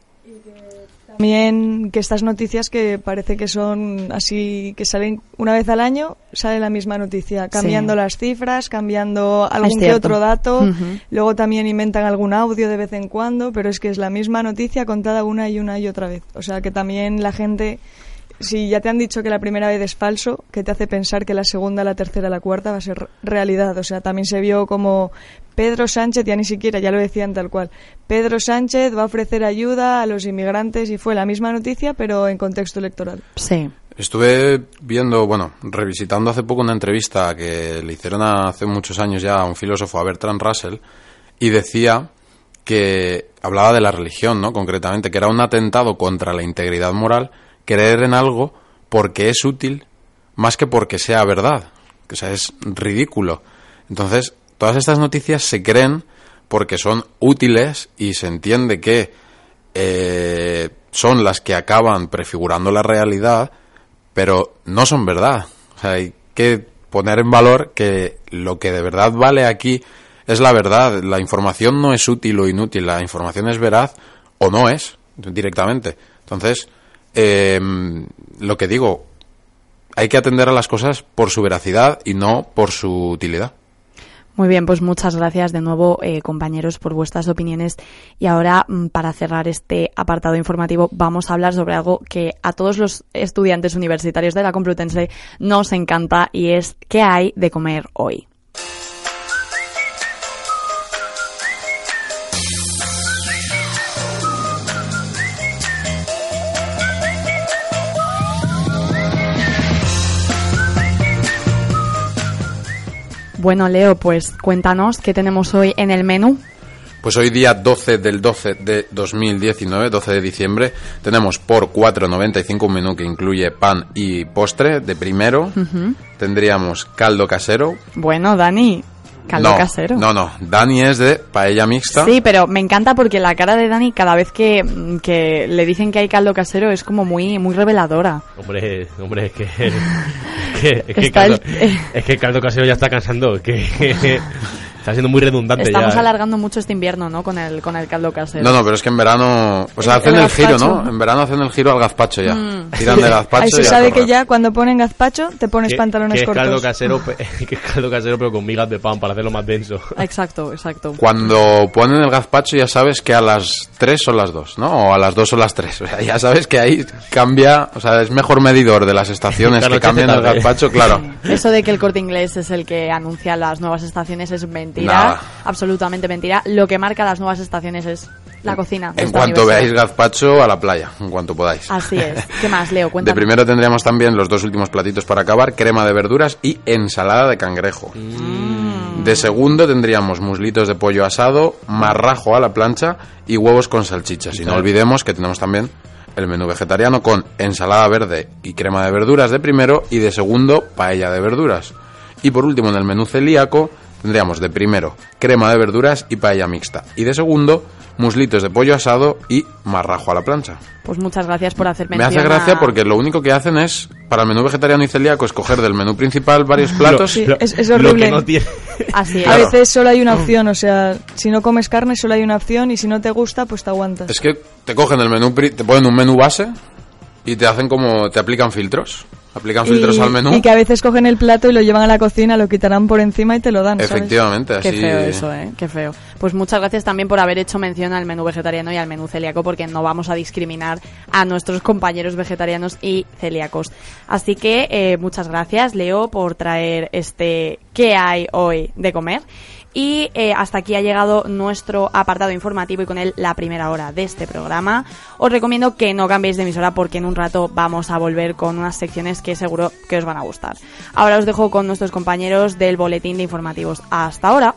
También que estas noticias que parece que son así, que salen una vez al año, sale la misma noticia, cambiando sí. las cifras, cambiando algún que otro dato, uh -huh. luego también inventan algún audio de vez en cuando, pero es que es la misma noticia contada una y una y otra vez. O sea que también la gente si ya te han dicho que la primera vez es falso, ¿qué te hace pensar que la segunda, la tercera, la cuarta va a ser realidad? O sea, también se vio como Pedro Sánchez, ya ni siquiera, ya lo decían tal cual, Pedro Sánchez va a ofrecer ayuda a los inmigrantes y fue la misma noticia, pero en contexto electoral.
Sí.
Estuve viendo, bueno, revisitando hace poco una entrevista que le hicieron hace muchos años ya a un filósofo, a Bertrand Russell, y decía que hablaba de la religión, ¿no? Concretamente, que era un atentado contra la integridad moral creer en algo porque es útil más que porque sea verdad. O sea, es ridículo. Entonces, todas estas noticias se creen porque son útiles y se entiende que eh, son las que acaban prefigurando la realidad, pero no son verdad. Hay que poner en valor que lo que de verdad vale aquí es la verdad. La información no es útil o inútil, la información es veraz o no es directamente. Entonces, eh, lo que digo, hay que atender a las cosas por su veracidad y no por su utilidad.
Muy bien, pues muchas gracias de nuevo, eh, compañeros, por vuestras opiniones. Y ahora, mm, para cerrar este apartado informativo, vamos a hablar sobre algo que a todos los estudiantes universitarios de la Complutense nos encanta y es qué hay de comer hoy. Bueno, Leo, pues cuéntanos qué tenemos hoy en el menú.
Pues hoy día 12 del 12 de 2019, 12 de diciembre, tenemos por 4.95 un menú que incluye pan y postre de primero. Tendríamos caldo casero.
Bueno, Dani, caldo
no,
casero.
No, no, Dani es de paella mixta.
Sí, pero me encanta porque la cara de Dani cada vez que, que le dicen que hay caldo casero es como muy muy reveladora.
Hombre, hombre, es que, que- es, que caldo,
el-
es que el caldo casero ya está cansando, que está siendo muy redundante
Estamos
ya.
alargando mucho este invierno, ¿no? Con el con el caldo casero.
No, no, pero es que en verano, o sea,
El-
hacen
el
el, giro. ¿no? En verano hacen el giro al gazpacho ya.
Mm.
Tiran de gazpacho
Ahí
y
se
a
sabe que ya cuando ponen gazpacho te pones pantalones
que es caldo
cortos.
casero, que es caldo casero pero con migas de pan para hacerlo más denso.
Exacto, exacto.
Cuando ponen el gazpacho ya sabes que a las 3 son las 2, ¿no? O a las 2 son las 3. O sea, ya sabes que ahí cambia, o sea, es mejor medidor de las estaciones
Que
que cambian el gazpacho, claro.
Eso de que el corte inglés es el que anuncia las nuevas estaciones es mentira,
Nada.
absolutamente mentira. Lo que marca las nuevas estaciones es la cocina. de
En cuanto veáis gazpacho, a la playa, en cuanto podáis.
Así es. ¿Qué más, Leo?
De
Cuéntame.
primero tendríamos también los dos últimos platitos para acabar, crema de verduras y ensalada de cangrejo.
Mm.
De segundo tendríamos muslitos de pollo asado, marrajo a la plancha y huevos con salchichas. Y no olvidemos que tenemos también el menú vegetariano con ensalada verde y crema de verduras de primero y de segundo paella de verduras. Y por último en el menú celíaco tendríamos de primero crema de verduras y paella mixta. Y de segundo muslitos de pollo asado y marrajo a la plancha.
Pues muchas gracias por hacer
Me
mención
hace gracia
a-
porque lo único que hacen es, para el menú vegetariano y celíaco, escoger del menú principal varios platos.
Sí,
Lo-
es- es
Lo
horrible.
que no tiene...
Así es.
A veces solo hay una opción, o sea, si no comes carne solo hay una opción y si no te gusta, pues te aguantas.
Es que te cogen el menú, pri- te ponen un menú base y te hacen como, te aplican filtros. Aplican filtros al menú.
y que a veces cogen el plato y lo llevan a la cocina, lo quitarán por encima y te lo dan. ¿sabes?
Efectivamente, así.
Qué feo eso, ¿eh? Qué feo. Pues muchas gracias también por haber hecho mención al menú vegetariano y al menú celíaco, porque no vamos a discriminar a nuestros compañeros vegetarianos y celíacos. Así que eh, muchas gracias, Leo, por traer este ¿Qué hay hoy de comer? Y eh, hasta aquí ha llegado nuestro apartado informativo y con él la primera hora de este programa. Os recomiendo que no cambiéis de emisora porque en un rato vamos a volver con unas secciones que seguro que os van a gustar. Ahora os dejo con nuestros compañeros del boletín de informativos. Hasta ahora.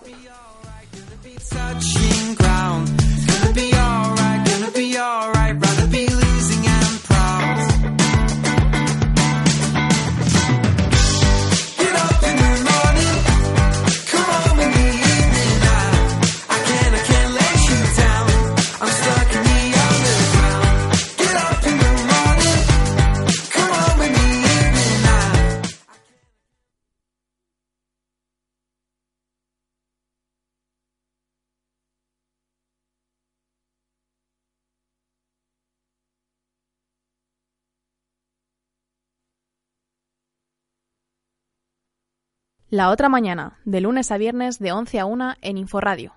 La otra mañana, de lunes a viernes de 11 a 1 en Inforradio.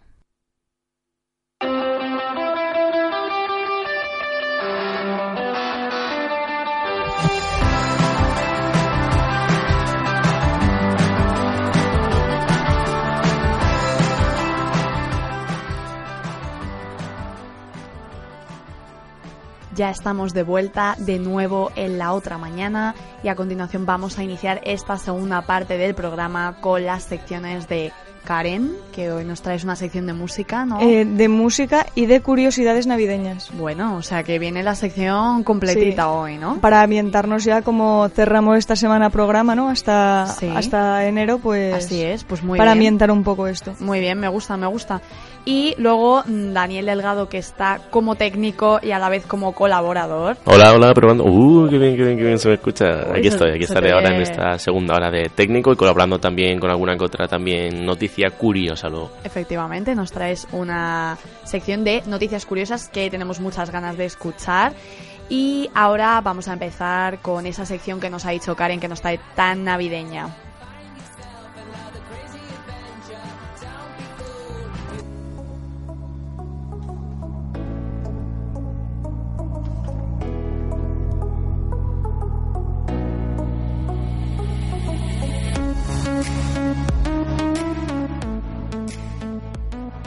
Ya estamos de vuelta de nuevo en la otra mañana y a continuación vamos a iniciar esta segunda parte del programa con las secciones de Karen, que hoy nos traes una sección de música, ¿no?
Eh, de música y de curiosidades navideñas.
bueno, o sea que viene la sección completita
Sí.
hoy, ¿no?
Para ambientarnos ya como cerramos esta semana programa, ¿no? Hasta,
Sí.
hasta enero, pues...
Así es, pues muy
para
bien.
ambientar un poco esto.
Muy bien, me gusta, me gusta. Y luego mm, Daniel Delgado, que está como técnico y a la vez como colaborador.
Hola, hola, probando. Uh, qué bien, qué bien, qué bien se me escucha.
Uy,
Aquí estoy, aquí estaré
te-
ahora en esta segunda hora de técnico y colaborando también con alguna que otra también noticia curiosa luego.
Efectivamente, nos traes una sección de noticias curiosas que tenemos muchas ganas de escuchar. Y ahora vamos a empezar con esa sección que nos ha dicho Karen que nos trae tan navideña.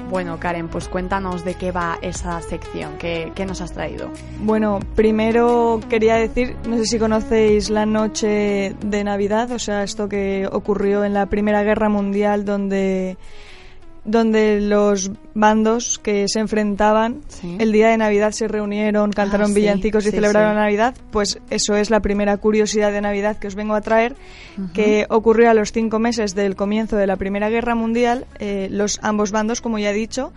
Bueno, Karen, pues cuéntanos de qué va esa sección, qué, qué nos has traído.
Bueno, primero quería decir, no sé si conocéis la noche de Navidad, o sea, esto que ocurrió en la Primera Guerra Mundial donde donde los bandos que se enfrentaban
Sí.
el día de Navidad se reunieron, cantaron
Ah, sí,
villancicos y
sí,
celebraron Navidad, pues eso es la primera curiosidad de Navidad que os vengo a traer, que ocurrió a los cinco meses del comienzo de la Primera Guerra Mundial. Eh, los ambos bandos, como ya he dicho,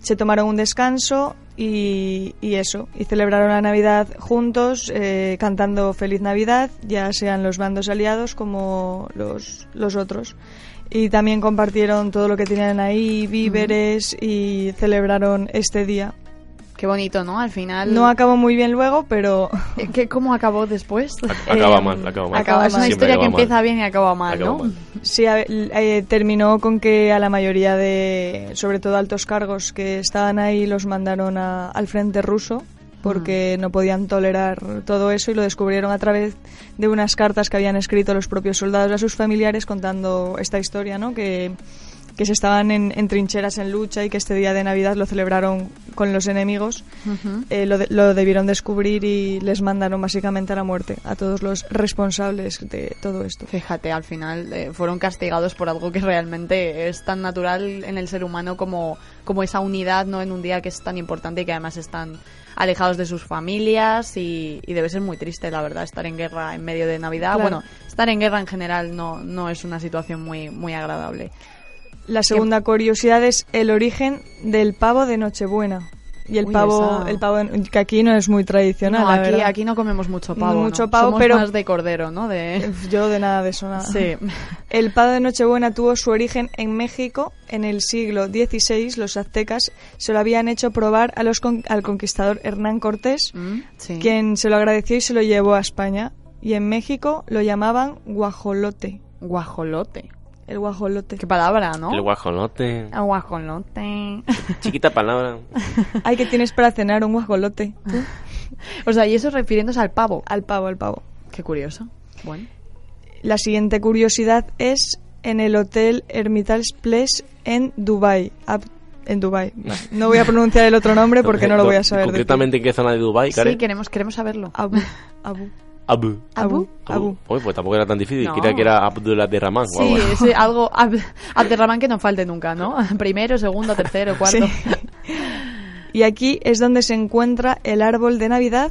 se tomaron un descanso y, y eso, y celebraron la Navidad juntos, eh, cantando Feliz Navidad, ya sean los bandos aliados como los, los otros. Y también compartieron todo lo que tenían ahí, víveres, y celebraron este día.
Qué bonito, ¿no? Al final...
No acabó muy bien luego, pero
Eh, ¿Qué, ¿Cómo acabó después?
Acaba
Eh,
mal, acaba mal.
acaba- es una
Siempre
historia que
acaba mal.
empieza bien y acaba mal,
Acaba
¿no?
mal.
sí a- eh, terminó con que a la mayoría de, sobre todo altos cargos que estaban ahí, los mandaron a- al frente ruso porque no podían tolerar todo eso y lo descubrieron a través de unas cartas que habían escrito los propios soldados a sus familiares contando esta historia, ¿no? Que, que se estaban en, en trincheras en lucha y que este día de Navidad lo celebraron con los enemigos, eh, lo, de- lo debieron descubrir y les mandaron básicamente a la muerte a todos los responsables de todo esto.
Fíjate, al final eh, fueron castigados por algo que realmente es tan natural en el ser humano como, como esa unidad, ¿no? En un día que es tan importante y que además están alejados de sus familias y, y debe ser muy triste, la verdad, estar en guerra en medio de Navidad.
Claro.
Bueno, estar en guerra en general no, no es una situación muy, muy agradable.
La segunda curiosidad es el origen del pavo de Nochebuena. Y el
Uy,
pavo,
esa-
el pavo que aquí no es muy tradicional,
No, aquí, aquí no comemos mucho pavo.
Mucho
¿no?
pavo,
Somos
pero-
más de cordero, ¿no? De...
Yo de nada de eso, nada.
Sí.
El pavo de Nochebuena tuvo su origen en México en el siglo XVI. Los aztecas se lo habían hecho probar a los con- al conquistador Hernán Cortés,
Mm, sí.
quien se lo agradeció y se lo llevó a España. Y en México lo llamaban guajolote.
Guajolote.
El guajolote.
Qué palabra, ¿no?
El guajolote.
El guajolote.
Chiquita palabra.
Ay, ¿qué tienes para cenar? Un guajolote. ¿Tú?
o sea, y eso refiriéndose al pavo.
Al pavo, al pavo.
Qué curioso. Bueno.
La siguiente curiosidad es en el hotel Hermitage Place en Dubai. En Dubai. No voy a pronunciar el otro nombre porque no lo voy a saber. decir.
Concretamente en qué zona de Dubai, Karen?
Sí, queremos, queremos saberlo.
Abu. Abu.
Abu.
Abu. Abu.
Uy, pues tampoco era tan difícil.
No.
Creía que era Abdullah de Rahman. o
Sí, sí, algo Ab- Abderramán que no falte nunca, ¿no? Primero, segundo, tercero, cuarto.
Sí. Y aquí es donde se encuentra el árbol de Navidad.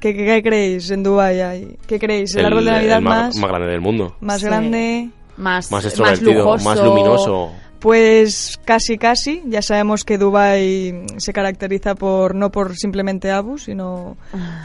¿Qué, qué- qué creéis en Dubai? hay? ¿Qué creéis? El, árbol de Navidad
el
más,
más, grande del mundo.
más
Sí.
grande.
Más,
Más extrovertido,
lujoso.
más luminoso.
Pues casi casi, ya sabemos que Dubai se caracteriza por no por simplemente Abu, sino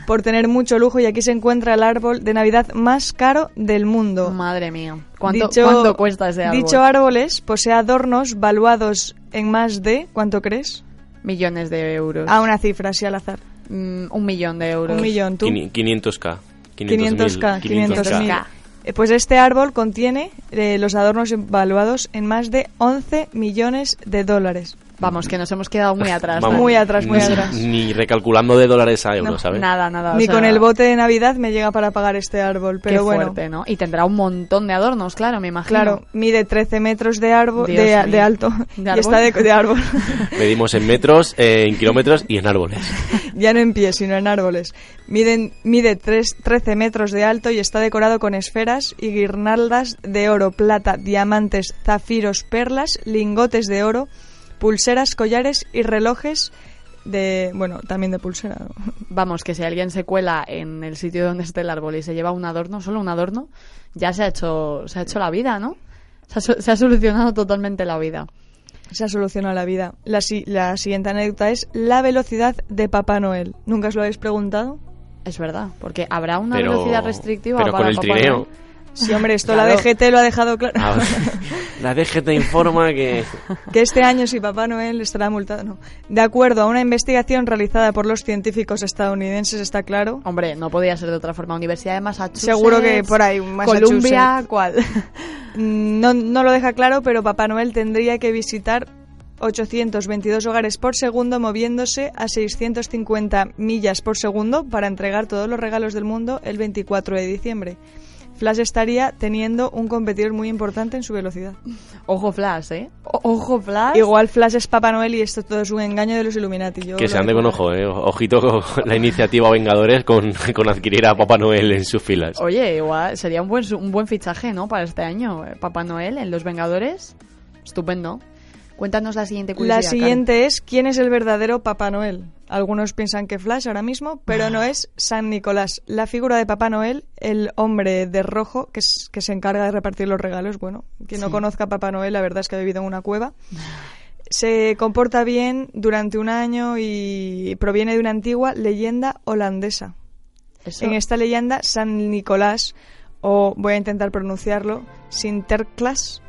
por tener mucho lujo y aquí se encuentra el árbol de Navidad más caro del mundo.
Madre mía. ¿Cuánto,
Dicho-
cuánto cuesta ese árbol?
Dicho árboles posee adornos valuados en más de, ¿cuánto crees?
Millones de euros.
A una cifra, así al azar.
Mm, un millón de euros.
Un millón, tú.
Quini- 500k.
500k, 500.000.
500K.
Eh, Pues este árbol contiene eh, los adornos valuados en más de 11 millones de dólares.
Vamos, que nos hemos quedado muy atrás.
Vamos.
Muy atrás, muy
ni,
atrás.
Ni recalculando de dólares a euros, ¿sabes?
Nada, nada. o
Ni
sea,
con el bote de Navidad me llega para pagar este árbol,
Qué
pero bueno.
fuerte, ¿no? Y tendrá un montón de adornos, claro, me imagino.
Claro, mide 13 metros de árbol, de, de alto
¿De
y
árbol?
está de, de árbol.
Medimos en metros, eh, en kilómetros y en árboles.
ya no en pie, sino en árboles. Miden, mide tres- 13 metros de alto y está decorado con esferas y guirnaldas de oro, plata, diamantes, zafiros, perlas, lingotes de oro, pulseras, collares y relojes de, bueno, también de pulsera. ¿no?
Vamos, que si alguien se cuela en el sitio donde esté el árbol y se lleva un adorno, solo un adorno, ya se ha hecho, se ha hecho la vida, ¿no? Se ha, so- se ha solucionado totalmente la vida.
Se ha solucionado la vida. La, si- la siguiente anécdota es la velocidad de Papá Noel. ¿Nunca os lo habéis preguntado?
Es verdad, porque habrá una
Pero-
velocidad restrictiva
pero
para
con el
Papá
trineo.
Noel?
Sí, hombre, esto
Claro.
la DGT lo ha dejado claro.
Ah, la DGT informa que...
que este año si Papá Noel estará multado. No. De acuerdo a una investigación realizada por los científicos estadounidenses, está claro.
Hombre, no podía ser de otra forma. Universidad de Massachusetts.
Seguro que por ahí, Massachusetts.
Columbia, ¿cuál?
No, no lo deja claro, pero Papá Noel tendría que visitar 822 hogares por segundo moviéndose a 650 millas por segundo para entregar todos los regalos del mundo el 24 de diciembre. Flash estaría teniendo un competidor muy importante en su velocidad.
Ojo Flash, ¿eh? O- Ojo Flash.
Igual Flash es Papá Noel y esto todo es un engaño de los Illuminati. Yo
Que
lo
se ande con ojo, eh. Ojito con la iniciativa Vengadores con, con adquirir a Papá Noel en sus filas.
Oye, igual sería un buen, su- un buen fichaje, ¿no? Para este año. eh, Papá Noel en Los Vengadores. Estupendo. Cuéntanos la siguiente curiosidad.
La siguiente es ¿quién es el verdadero Papá Noel? Algunos piensan que Flash ahora mismo, pero no es San Nicolás. La figura de Papá Noel, el hombre de rojo que, es- que se encarga de repartir los regalos. Bueno, quien no conozca a Papá Noel, la verdad es que ha vivido en una cueva. Se comporta bien durante un año y proviene de una antigua leyenda holandesa.
Eso-
En esta leyenda, San Nicolás, o voy a intentar pronunciarlo, Sinterklaas,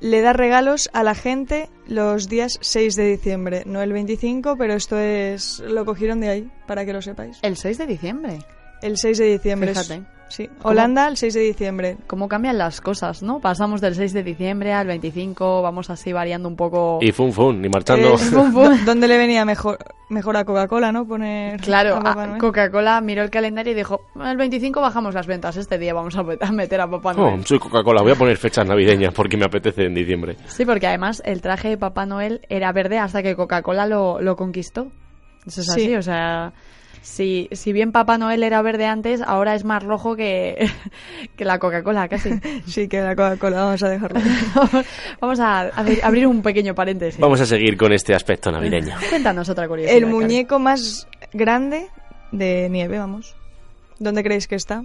le da regalos a la gente los días 6 de diciembre, no el 25, pero esto es lo cogieron de ahí, para que lo sepáis.
El 6 de diciembre.
El 6 de diciembre.
Fíjate.
Sí, Holanda el 6 de diciembre.
Cómo cambian las cosas, ¿no? Pasamos del 6 de diciembre al 25, vamos así variando un poco.
Y fun fun, y marchando.
Eh, ¿dó- ¿Dónde le venía mejor, mejor a Coca-Cola, no? Poner
Claro. Coca-Cola miró el calendario y dijo, el 25 bajamos las ventas, este día vamos a met- a meter a Papá
Oh,
Noel.
soy Coca-Cola, voy a poner fechas navideñas porque me apetece en diciembre.
Sí, porque además el traje de Papá Noel era verde hasta que Coca-Cola lo, lo conquistó. Eso es
Sí.
así, o sea, si, si bien Papá Noel era verde antes, ahora es más rojo que, que la Coca-Cola, casi.
Sí, que la Coca-Cola, vamos a dejarlo.
Vamos a abrir, un pequeño paréntesis.
Vamos a seguir con este aspecto navideño.
Cuéntanos otra curiosidad.
El
Karen.
muñeco más grande de nieve, vamos. ¿Dónde creéis que está?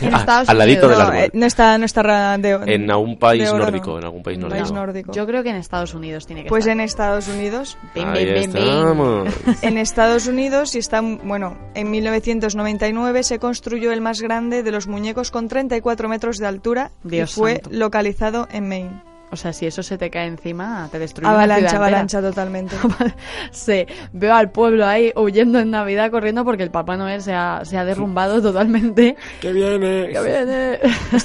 En
Estados
al ladito
Unidos.
del
No,
árbol.
eh, no está, no está de,
En algún país
de oro,
nórdico,
no.
en algún país
Un
nórdico.
país nórdico.
Yo creo que en Estados Unidos tiene que
Pues
estar.
en Estados Unidos.
Estamos.
En Estados Unidos y está, bueno, en 1999 se construyó el más grande de los muñecos con 34 metros de altura
Dios
y fue
santo.
localizado en Maine.
O sea, si eso se te cae encima, te destruye una
Avalancha,
ciudad entera.
avalancha totalmente.
Sí, veo al pueblo ahí huyendo en Navidad corriendo porque el Papá Noel se ha, se ha derrumbado totalmente.
¡Que viene!
¡Que viene!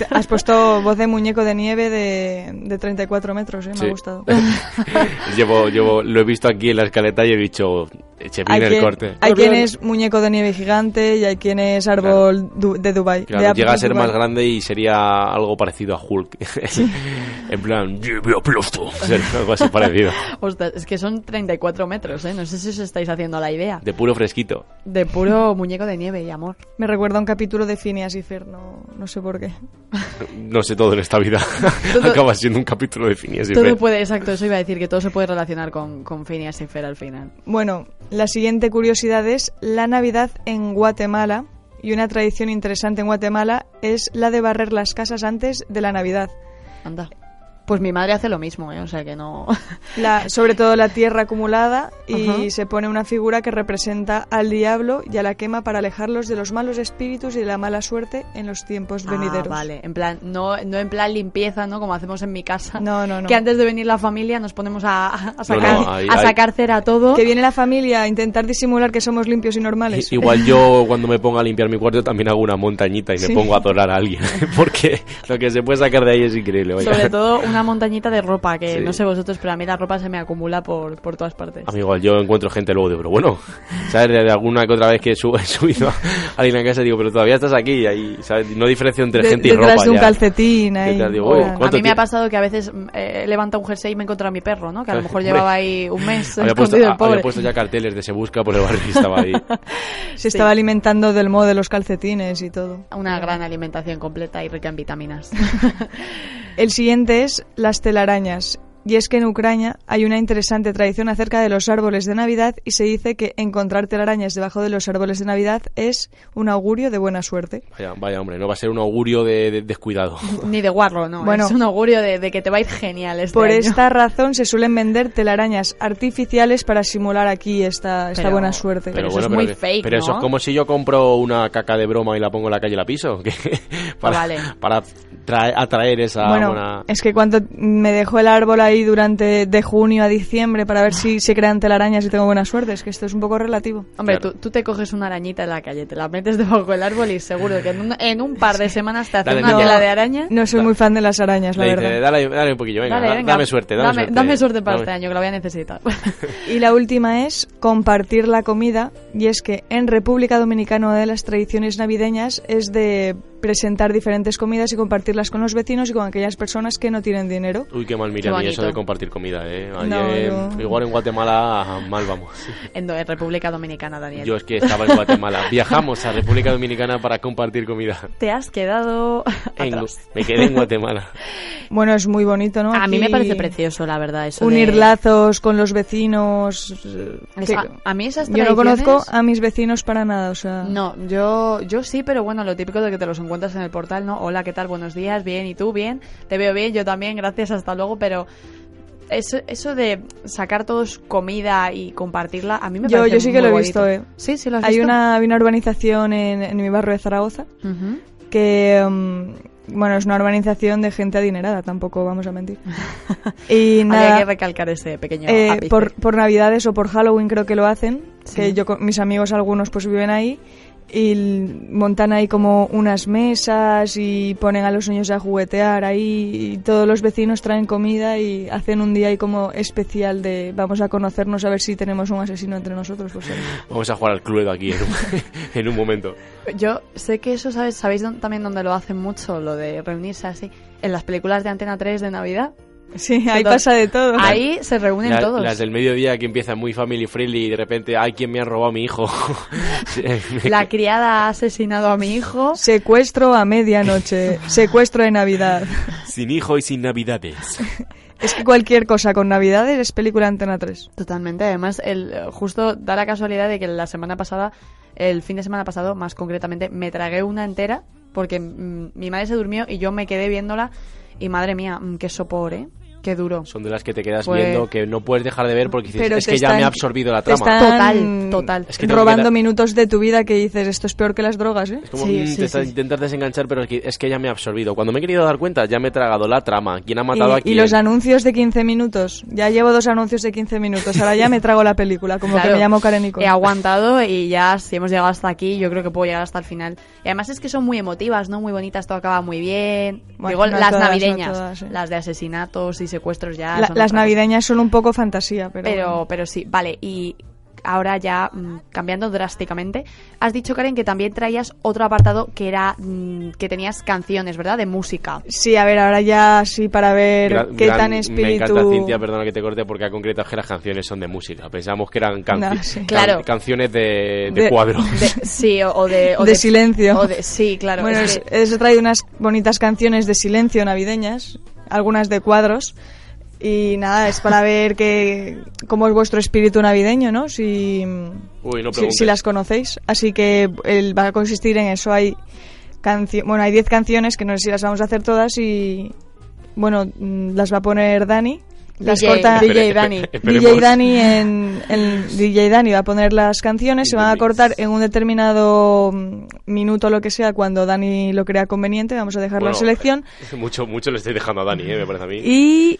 Has puesto voz de muñeco de nieve de, de 34 metros, ¿eh? me
Sí.
ha gustado.
llevo, llevo, lo he visto aquí en la escaleta y he dicho,
Hay,
el
quien,
corte.
hay quien es muñeco de nieve gigante y hay quien es árbol du- de Dubai.
Claro, llega a ser más grande y sería algo parecido a Hulk. en plan, "Lleve aplauso", sería algo así parecido.
Ostras, es que son 34 metros, ¿eh? No sé si os estáis haciendo la idea.
De puro fresquito.
De puro muñeco de nieve y amor.
Me recuerda a un capítulo de Phineas y Fer, no, no sé por qué.
No sé todo en esta vida.
Todo-
Acaba siendo un capítulo de Phineas y
Todo
Ferb.
puede, exacto, eso iba a decir, que todo se puede relacionar con, con Phineas y Fer al final.
Bueno, la siguiente curiosidad es la Navidad en Guatemala. Y una tradición interesante en Guatemala es la de barrer las casas antes de la Navidad.
Anda. Pues mi madre hace lo mismo, ¿eh? O sea que no...
La, sobre todo la tierra acumulada y
Ajá.
se pone una figura que representa al diablo y a la quema para alejarlos de los malos espíritus y de la mala suerte en los tiempos venideros.
Ah, vale. En plan, no, no en plan limpieza, ¿no? Como hacemos en mi casa.
No, no, no.
Que antes de venir la familia nos ponemos a, a sacar,
no, ahí-
a sacar cera todo.
Que viene la familia a intentar disimular que somos limpios y normales.
I- Igual yo cuando me pongo a limpiar mi cuarto también hago una montañita y
Sí.
me pongo a adorar a alguien. Porque lo que se puede sacar de ahí es increíble. vaya.
Sobre todo una montañita de ropa, que
Sí.
no sé vosotros, pero a mí la ropa se me acumula por, por todas partes.
A mí igual, yo encuentro gente luego de, pero bueno, ¿sabes? De, alguna que otra vez que he subido a alguien a casa digo, pero todavía estás aquí, y ahí, ¿sabes? No diferencio entre
De-
gente y
detrás
ropa
de un
ya.
calcetín ahí.
Digo,
A
¿cuánto
mí me ha pasado que a veces mm, eh, he levantado un jersey y me he encontrado a mi perro, ¿no? Que a lo mejor llevaba ahí un mes
Había puesto,
escondido el
había
pobre.
puesto ya carteles de se busca por el barrio y estaba ahí.
Se estaba alimentando del modo de los calcetines y todo.
Una gran alimentación completa y rica en vitaminas.
El siguiente es las telarañas. Y es que en Ucrania hay una interesante tradición acerca de los árboles de Navidad y se dice que encontrar telarañas debajo de los árboles de Navidad es un augurio de buena suerte.
Vaya, vaya, hombre, no va a ser un augurio de, de- descuidado.
Ni de guarro, no.
Bueno.
es un augurio de, de que te va a ir genial este
Por
año.
esta razón se suelen vender telarañas artificiales para simular aquí esta, esta
Pero-
buena suerte.
Pero eso es muy
que-
fake,
Pero eso es como si yo compro una caca de broma y la pongo en la calle y la piso. que- para,
vale.
para traer- atraer esa
bueno,
buena...
es que cuando me dejó el árbol ahí durante de junio a diciembre para ver si se crean telarañas y tengo buena suerte, es que esto es un poco relativo.
Hombre,
Claro.
tú, tú te coges una arañita en la calle, te la metes debajo del árbol y seguro que en un, en un par de semanas te hace
Dale,
una
no.
tela de araña.
No soy muy fan de las arañas, la
Le dice,
verdad.
dale, dale un poquillo, venga,
Dale, venga,
dame suerte, dame, suerte.
dame suerte para
Dame-
este año, que lo voy a necesitar.
Y la última es compartir la comida, y es que en República Dominicana una de las tradiciones navideñas es de presentar diferentes comidas y compartirlas con los vecinos y con aquellas personas que no tienen dinero.
Uy, qué mal
Qué
mira a mí eso de compartir comida, eh.
No,
Ayer,
no.
Igual en Guatemala, mal vamos.
en, República Dominicana, Daniel.
Yo es que estaba en Guatemala. Viajamos a República Dominicana para compartir comida.
Te has quedado
En-
atrás.
me quedé en Guatemala.
Bueno, es muy bonito, ¿no?
A mí me
Aquí
parece precioso, la verdad, eso
Unir
de-
lazos con los vecinos.
Es-
que-
a, a mí esas
yo no
tradiciones-
conozco a mis vecinos para nada, o sea.
No, yo, yo sí, pero bueno, lo típico de que te los encuentras en el portal, ¿no? Hola, ¿qué tal? Buenos días, bien, ¿y tú? Bien, te veo bien, yo también, gracias, hasta luego, pero eso, eso de sacar todos comida y compartirla, a mí me
Yo-
parece
yo sí que
muy
lo he visto, ¿eh?
Sí, sí lo has
Hay
visto.
una, hay una urbanización en, en mi barrio de Zaragoza
Ujú.
que, mm, bueno, es una urbanización de gente adinerada, tampoco vamos a mentir. y
Había
nada,
que recalcar ese pequeño
eh, por, por Navidades o por Halloween creo que lo hacen,
Sí.
que yo mis amigos algunos pues viven ahí y montan ahí como unas mesas y ponen a los niños a juguetear ahí y todos los vecinos traen comida y hacen un día ahí como especial de vamos a conocernos a ver si tenemos un asesino entre nosotros pues.
Vamos a jugar al Cluedo aquí en un, en un momento.
Yo sé que eso, ¿sabes? ¿Sabéis también donde lo hacen mucho? Lo de reunirse así. En las películas de Antena 3 de Navidad.
Sí ahí pasa de todo
Ahí se reúnen
La-
todos.
Las del mediodía que empiezan muy family friendly y de repente, ay, ¿quién me ha robado a mi hijo?
La criada ha asesinado a mi hijo.
secuestro a medianoche secuestro de Navidad
Sin hijo y sin navidades.
es que cualquier cosa con Navidades es película Antena 3
Totalmente. Además, el, justo da la casualidad de que la semana pasada, el fin de semana pasado, más concretamente, me tragué una entera porque mm, mi madre se durmió y yo me quedé viéndola y madre mía, mm, qué sopor, ¿eh? Qué duro.
Son de las que te quedas
Pues-
viendo que no puedes dejar de ver porque dices,
Pero
es que ya me
están-
ha absorbido la
te
trama.
están
Total, total.
Es que
robando minutos de tu vida que dices esto es peor que las drogas ¿eh?
Es como
Sí,
mm,
sí,
te estás
sí.
intentar desenganchar, pero es que, es que ya me ha absorbido. Cuando me he querido dar cuenta, ya me he tragado la trama. ¿Quién ha matado
y,
a
y
quién?
los anuncios de 15 minutos. Ya llevo dos anuncios de 15 minutos. Ahora ya me trago la película, como
Claro,
que me llamo Karen.
He aguantado y ya, si hemos llegado hasta aquí, yo creo que puedo llegar hasta el final. Y además es que son muy emotivas, ¿no? Muy bonitas, todo acaba muy bien.
Bueno,
Digo,
no
las
todas, no
navideñas.
todas, sí.
Las de asesinatos y secuestros ya.
La-
son
las navideñas son un poco fantasía, pero...
Pero, pero sí, vale. Y ahora ya mm, cambiando drásticamente, has dicho, Karen, que también traías otro apartado que era mm, que tenías canciones, ¿verdad? De música.
Sí, a ver, ahora ya sí para ver
Gran-
qué
gran-
tan
Me
espíritu...
encanta Cintia, perdona que te corte, porque ha concretado que las canciones son de música. Pensamos que eran canci-
No, sí.
can-
Claro.
canciones de, de
De-
cuadro.
De- sí, o, o de... o
De silencio.
o de- sí, claro.
bueno,
es que-
he traído unas bonitas canciones de silencio navideñas, algunas de cuadros. Y nada, es para ver que, cómo es vuestro espíritu navideño, ¿no? Si,
Uy, no
si, las conocéis. Así que el, va a consistir en eso. Hay bueno, hay 10 canciones que no sé si las vamos a hacer todas y bueno, mm, las va a poner Dani. Las
DJ,
corta
DJ Dani.
DJ Dani en, en- DJ Dani va a poner las canciones, se van a cortar en un determinado mm, minuto lo que sea cuando Dani lo crea conveniente, vamos a dejar la
Bueno,
selección
Mucho, mucho le estoy dejando a Dani, eh, me parece a mí.
y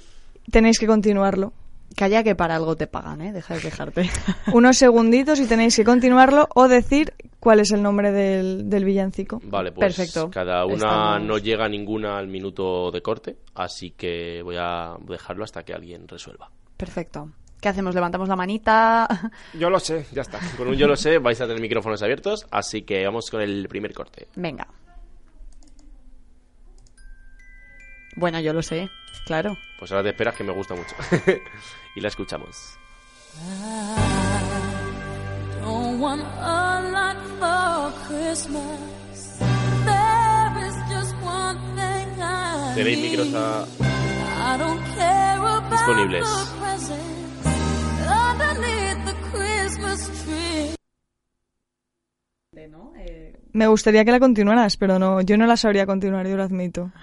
tenéis que continuarlo.
Calla que para algo te pagan, ¿eh? Deja de quejarte.
Unos segunditos y tenéis que continuarlo o decir cuál es el nombre del, del villancico.
Vale, pues
Perfecto.
cada una
Estamos-
no llega ninguna al minuto de corte, así que voy a dejarlo hasta que alguien resuelva.
Perfecto. ¿Qué hacemos? ¿Levantamos la manita?
Yo lo sé, ya está. Con un yo lo sé vais a tener micrófonos abiertos, así que vamos con el primer corte.
Venga. Bueno, yo lo sé, claro.
Pues ahora te esperas que me gusta mucho. y la escuchamos.
Don't want a lot for Christmas. There is just one thing I
Tenéis micros a...
I don't care about
Disponibles.
underneath the Christmas tree.
Me gustaría que la continuaras, pero no, yo no la sabría continuar, yo lo admito.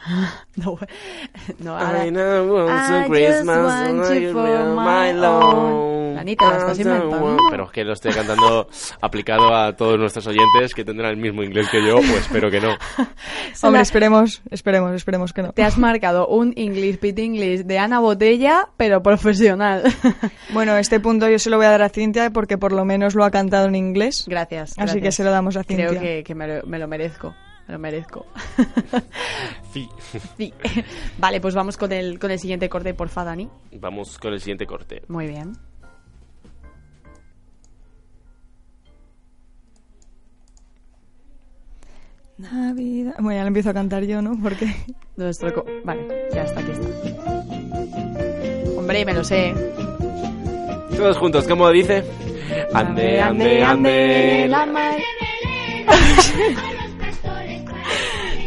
No, no ahora-
I know want
I
some
just
Christmas,
want you
I
for my
my love.
Dani, te la estás
don't
inventando.
Pero es que lo estoy cantando aplicado a todos nuestros oyentes que tendrán el mismo inglés que yo, pues espero que no.
Hombre, esperemos, esperemos, esperemos que no.
Te has marcado un English Pit English de Ana Botella, pero profesional.
Bueno, este punto yo se lo voy a dar a Cintia porque por lo menos lo ha cantado en inglés.
gracias.
Así
gracias.
que se lo damos a Cintia.
Creo que, que me, lo, me lo merezco. Me lo merezco.
Sí.
sí. Vale, pues vamos con el, con el siguiente corte, porfa, Dani.
Vamos con el siguiente corte.
Muy bien.
Navidad. Bueno, ya lo empiezo a cantar yo, ¿no? Porque
Nuestro co- vale, ya está, aquí está. Hombre, me lo sé.
Todos juntos, ¿cómo dice? Ande, ande, ande.
la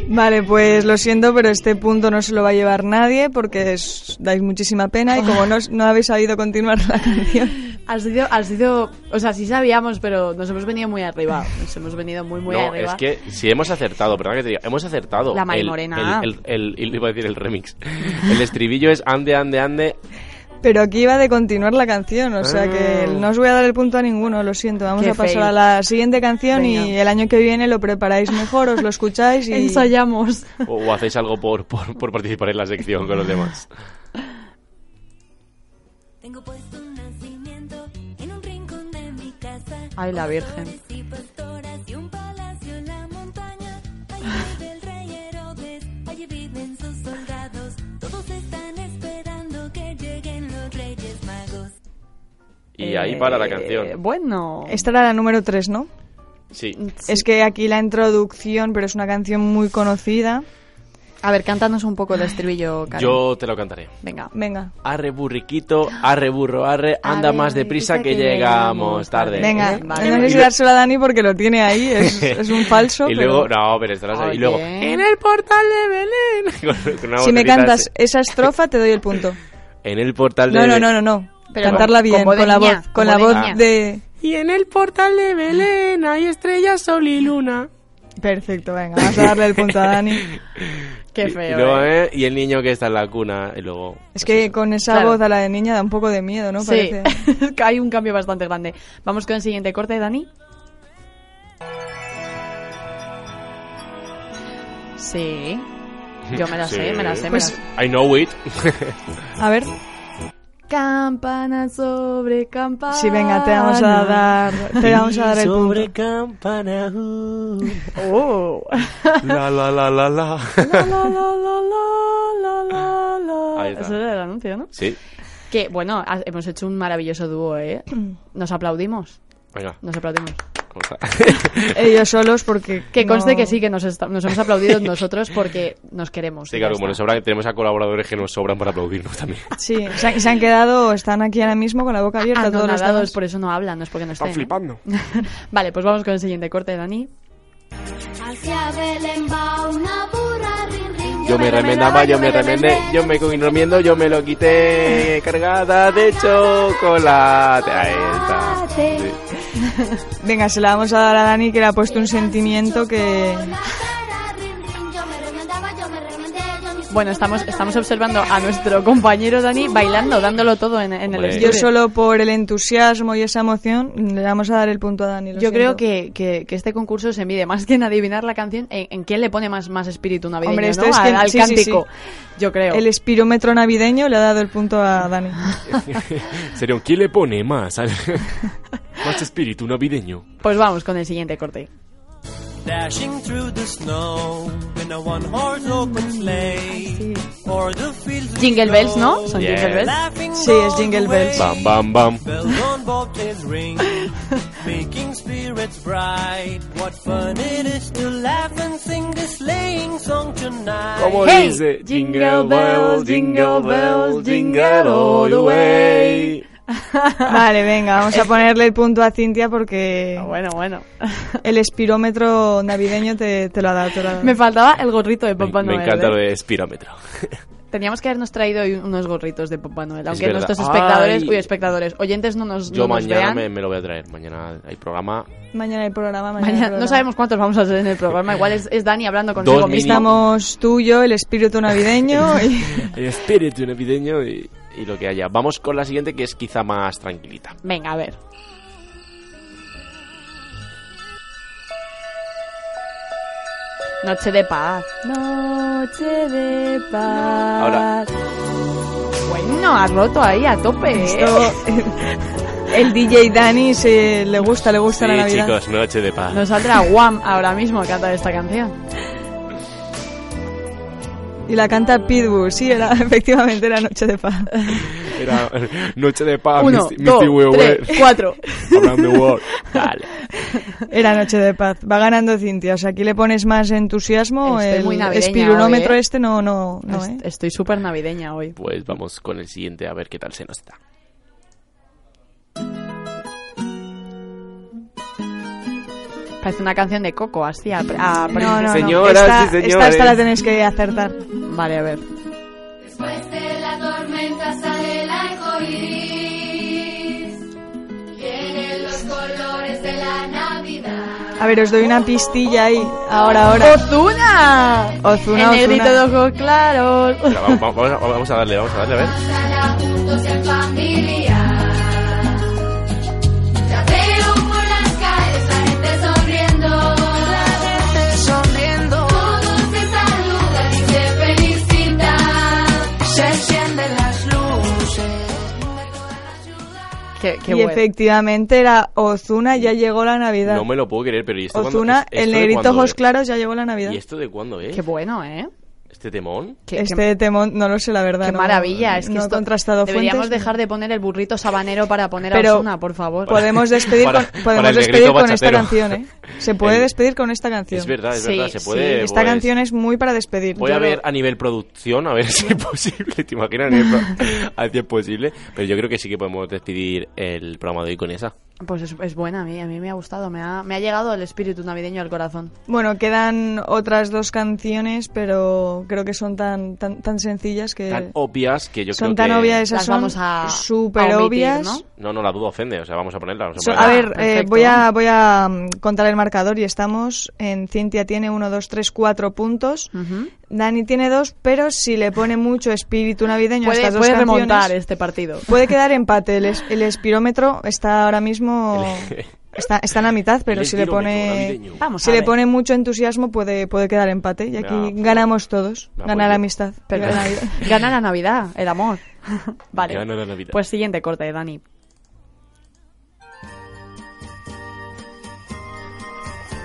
Vale, pues lo siento, pero este punto no se lo va a llevar nadie porque es- dais muchísima pena y como no, no habéis sabido continuar la canción.
Ha sido, ha sido, o sea, sí sabíamos, pero nos hemos venido muy arriba. Nos hemos venido muy, muy
no,
arriba.
es que si hemos acertado, perdón que te diga, hemos acertado.
La Mari
El-
Morena.
El, el, el- iba a decir el remix. El estribillo es ande, ande, ande.
Pero aquí iba de continuar la canción, o sea que
Ah.
no os voy a dar el punto a ninguno, lo siento. Vamos
Qué
a pasar
fail.
a la siguiente canción y
Venga.
el año que viene lo preparáis mejor, os lo escucháis y...
Ensayamos.
O, o hacéis algo por, por, por participar en la sección con los demás.
Tengo puesto un nacimiento en un rincón de mi casa.
Ay, la Virgen.
Y
ahí para la
Eh,
canción.
Bueno.
Esta era la número 3, ¿no?
Sí.
Es que aquí la introducción, pero es una canción muy conocida.
A ver, cántanos un poco el estribillo, Karen.
Yo te lo cantaré.
Venga.
Venga,
Arre burriquito, arre burro, arre, anda
Arre,
más deprisa que
que
llegamos tarde.
venga.
¿Eh? Vale.
No
lo-
dárselo a Dani porque lo tiene ahí, es, es un falso.
y
pero-
luego, no, pero estarás ahí. Y luego, en el portal de Belén. Con- con una
Si me cantas
así.
esa estrofa te doy el punto.
En el portal de
No, no, no, no.
Pero
Cantarla bien,
con
la voz,
con
la
de
voz de...
Y en el portal de Belén hay estrellas, sol y luna.
Perfecto, venga, vamos a darle el punto a Dani.
Qué feo.
Y, luego,
eh.
eh, y el niño que está en la cuna. Y luego.
Es
pues
que
eso.
con esa
Claro.
voz a la de niña da un poco de miedo, ¿no?
Sí,
Parece.
que hay un cambio bastante grande. Vamos con el siguiente corte, Dani. Sí. Yo me la sé, me la sé,
Pues-
me la sé.
I know it.
A ver,
Campana sobre campana.
sí, venga, te vamos a dar, te vamos a dar el punto.
Sobre campana. uh,
Oh.
La la la la la.
La, la, la, la, la, la, la.
Ahí está.
Eso era el anuncio, ¿no?
Sí.
Que, bueno, hemos hecho un maravilloso dúo, ¿eh? Nos aplaudimos.
Venga,
Nos aplaudimos.
¿Cómo está?
Ellos solos porque...
Que conste
no-
que sí, que nos, esta- nos hemos aplaudido nosotros porque nos queremos.
Sí, claro, como nos
está.
sobran, tenemos a colaboradores que nos sobran para aplaudirnos también.
Sí, se han, se han quedado, están aquí ahora mismo con la boca abierta todos los
Anonadados,
demás.
por eso no hablan, no es porque no estén.
Están flipando.
Vale, pues vamos con el siguiente corte, Dani.
Hacia Belén va una burra, rin, rin.
Yo me remendaba, yo me remendé, yo me cogí remiendo, yo me lo quité cargada de chocolate. Ahí está. Sí.
Venga, se la vamos a dar a Dani que le ha puesto un sentimiento que...
Bueno, estamos, estamos observando a nuestro compañero Dani bailando, dándolo todo en, en el estudio.
Yo solo por el entusiasmo y esa emoción le vamos a dar el punto a Dani. lo
Yo creo que, que, que este concurso se mide más que en adivinar la canción, en, en quién le pone más, más espíritu navideño,
Hombre, esto
¿no?
es
al,
que-
al
sí, sí,
cántico.
sí.
Yo creo.
El espirómetro navideño le ha dado el punto a Dani.
Sería un ¿quién le pone más? al- más espíritu navideño.
Pues vamos con el siguiente corte.
Dashing through the snow in a one horse open sleigh. Or the fields
Jingle bells, ¿no?
go,
Son jingle bells.
Sí, es Jingle Bells.
Bam, bam, bam.
Bells on bobtails ring, making spirits bright. What fun it is to laugh and sing this sleighing song tonight.
¿Cómo
Hey,
dice?
jingle bells, jingle bells, jingle all the way.
Vale, venga, vamos a ponerle el punto a Cintia porque
Bueno, bueno.
el espirómetro navideño te, te lo ha dado. te lo ha dado.
Me faltaba el gorrito de
Me,
Papá
me
Noel.
encanta
¿eh?
lo de espirómetro.
Teníamos que habernos traído hoy unos gorritos de Papá Noel. Aunque nuestros espectadores,
Ay.
uy, espectadores, oyentes no nos,
Yo
no nos
mañana
vean.
me, me lo voy a traer. Mañana hay programa.
Mañana el programa, mañana,
Mañana-
el programa.
no sabemos cuántos vamos a hacer en el programa. Igual es, es Dani hablando consigo
Dos
mismo.
Estamos tú y yo, el espíritu navideño y...
El espíritu navideño y, y lo que haya. Vamos con la siguiente que es quizá más tranquilita.
Venga, a ver. Noche de paz. Noche de paz.
Ahora.
Bueno, has roto ahí a tope, ¿eh?
Esto, el DJ Dani se le gusta, le gusta la
Sí,
Navidad.
chicos, noche de paz.
Nos saldrá Guam ahora mismo a cantar esta canción.
Y la canta Pitbull, sí, era, efectivamente era Noche de Paz.
Era noche de paz,
Uno,
Misty-
dos,
Misty Weaver.
tres, cuatro.
Around the world. Dale.
Era Noche de Paz. Va ganando Cintia. O sea, aquí le pones más entusiasmo.
Estoy
el
muy navideña
espironómetro
hoy, ¿eh?
este no, no, no,
Est-
¿eh?
Estoy súper navideña hoy.
Pues vamos con el siguiente a ver qué tal se nos da.
Parece una canción de Coco, así a, a
No, no, esta, esta, esta la tenéis que acertar.
Vale, a ver.
Después de la tormenta sale el arco iris. Vienen los colores de la Navidad.
A ver, os doy una pistilla ahí. Ahora, ahora.
¡Ozuna!
Ozuna,
El negrito de ojos claros.
Vamos, vamos a darle, vamos a darle, a ver.
Qué, qué
y
bueno.
efectivamente era Ozuna, ya llegó la Navidad.
No me lo puedo creer, pero ¿y esto cuándo-
Ozuna,
es- esto
el
de
negrito
cuándo
ojos
es?
claros, ya llegó la Navidad.
¿Y esto de cuándo es?
Qué bueno, ¿eh?
¿Este temón?
Qué,
este temón, no lo sé la verdad.
qué
no-
maravilla. Es que
no
esto-
contrastado
deberíamos
fuentes.
dejar de poner el burrito sabanero para poner
Pero
a Ozuna, por favor.
Podemos despedir,
Para-
con, podemos despedir con esta canción, ¿eh? Se puede despedir con esta canción.
Es verdad, es
Sí,
verdad, se
sí,
puede.
Esta
pues,
canción es muy para despedir.
Voy
Yo
a
lo-
ver a nivel producción, a ver si es posible. ¿Te imaginas? A, nivel a ver si es posible. Pero yo creo que sí que podemos despedir el programa de hoy con esa.
Pues es, es buena, a mí, a mí me ha gustado. Me ha, me ha llegado el espíritu navideño al corazón.
Bueno, quedan otras dos canciones, pero creo que son tan tan, tan sencillas que
Tan obvias que yo
son
creo
tan obvias, esas son
vamos a-
súper obvias.
¿no?
No, no, la duda ofende. O sea, vamos a ponerla. vamos a
So-
ponerla.
a ver, eh,
perfecto.
voy a voy a mm, contar el marcador y estamos en Cintia tiene 1, 2, 3, 4 puntos. Dani tiene dos, pero si le pone mucho espíritu navideño a estas dos
puede
canciones,
remontar este partido.
puede quedar empate. El, es- el espirómetro está ahora mismo está, está en la mitad, pero si le pone.
Vamos
si le pone mucho entusiasmo puede puede quedar empate y aquí ganamos todos.
ya,
Gana la amistad.
Pero
Gana la Navidad.
gana la Navidad, el amor. vale.
Gana la Navidad.
Pues siguiente corte, Dani.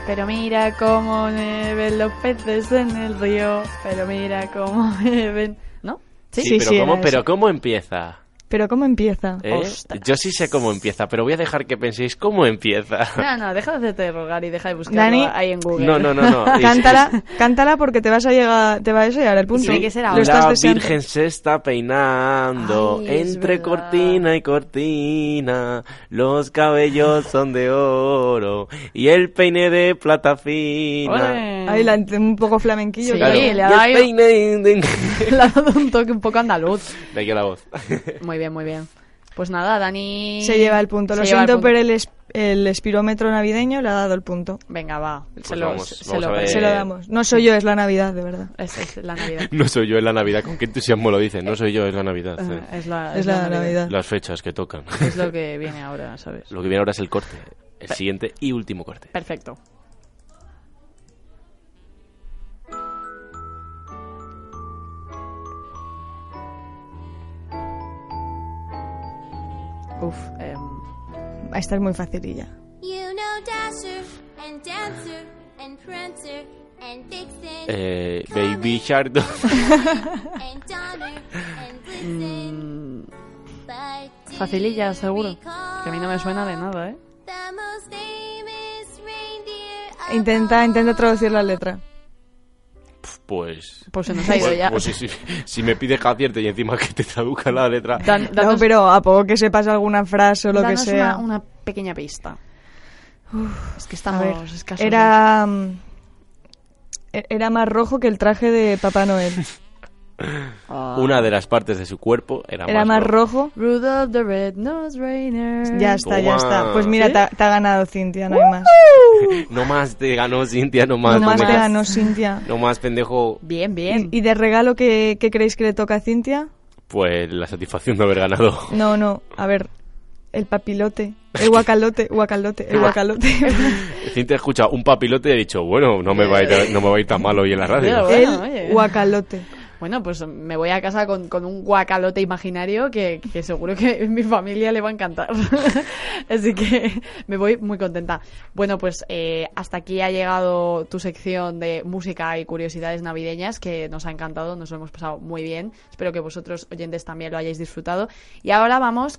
Pero mira cómo beben los peces en el río. Pero mira cómo beben. ¿No?
Sí,
sí,
pero,
sí,
¿cómo, pero
eso.
¿cómo empieza?
Pero ¿cómo empieza?
¿Eh? Yo sí sé cómo empieza, pero voy a dejar que penséis cómo empieza.
No, no, deja de hacerte rogar y deja de buscarlo
Dani,
ahí en Google.
No, no, no, no.
Cántala, cántala porque te vas a llegar, te vas a llegar al punto.
Tiene que ser ahora.
La. Virgen se está peinando
Ay,
entre
verdad.
cortina y cortina. Los cabellos son de oro y el peine de plata fina.
Ahí la, un poco flamenquillo.
Sí,
claro.
le ha dado
el peine de...
Le ha dado un toque un poco andaluz.
De aquí a la voz.
Muy bien, muy bien. Pues nada, Dani...
Se lleva el punto. Lo
el
siento,
punto.
pero el, es- el espirómetro navideño le ha dado el punto.
Venga, va. Se
Pues
lo,
vamos,
se
vamos
lo-.
Se lo damos. No soy yo, es la Navidad, de verdad.
Es, es la Navidad.
No soy yo en la Navidad, con qué entusiasmo lo dicen. No soy yo, es la Navidad. sí.
Eh, es la,
Es la Navidad.
Las fechas que tocan.
Es lo que viene ahora, ¿sabes?
Lo que viene ahora es el corte. El siguiente y último corte.
Perfecto. Uf, em,
Esta es muy facililla.
You know Dasher and Dancer and Prancer and Vixen
Eh, Baby Shark.
and Donner and Blitzen.
Mm, facililla, seguro. Que a mí no me suena de nada, ¿eh?
Intenta, intenta traducir la letra.
Pues.
Pues se nos ha ido
pues-
ya.
pues si, si- si me pides que acierte y encima que te traduzca la letra.
Dan-
No,
danos-
pero a poco que sepas alguna frase o lo que sea.
Una, una pequeña pista. es que estamos
ver,
escasos.
era... mm, e- Era más rojo que el traje de Papá Noel.
Ah.
Una de las partes de su cuerpo era,
Era más rojo.
Rudolph the.
Ya está, ya está. Pues mira,
¿Sí?
te, ha- te ha ganado Cintia, no hay más.
No más te ganó Cintia, no más.
No más te
pendejo.
ganó Cintia.
No más pendejo.
Bien, bien.
¿Y, y de regalo qué, qué creéis que le toca a Cintia?
Pues la satisfacción de haber ganado.
No, no, a ver, el papilote, el guacalote, guacalote, el guacalote.
Cintia escucha un papilote y ha dicho, bueno, no me va a ir, no me va a ir tan mal hoy en la radio.
Bueno,
el
oye.
guacalote.
Bueno, pues me voy a casa con, con un guacalote imaginario que, que seguro que mi familia le va a encantar. Así que me voy muy contenta. Bueno, pues eh, hasta aquí ha llegado tu sección de música y curiosidades navideñas que nos ha encantado, nos lo hemos pasado muy bien. Espero que vosotros oyentes también lo hayáis disfrutado. Y ahora vamos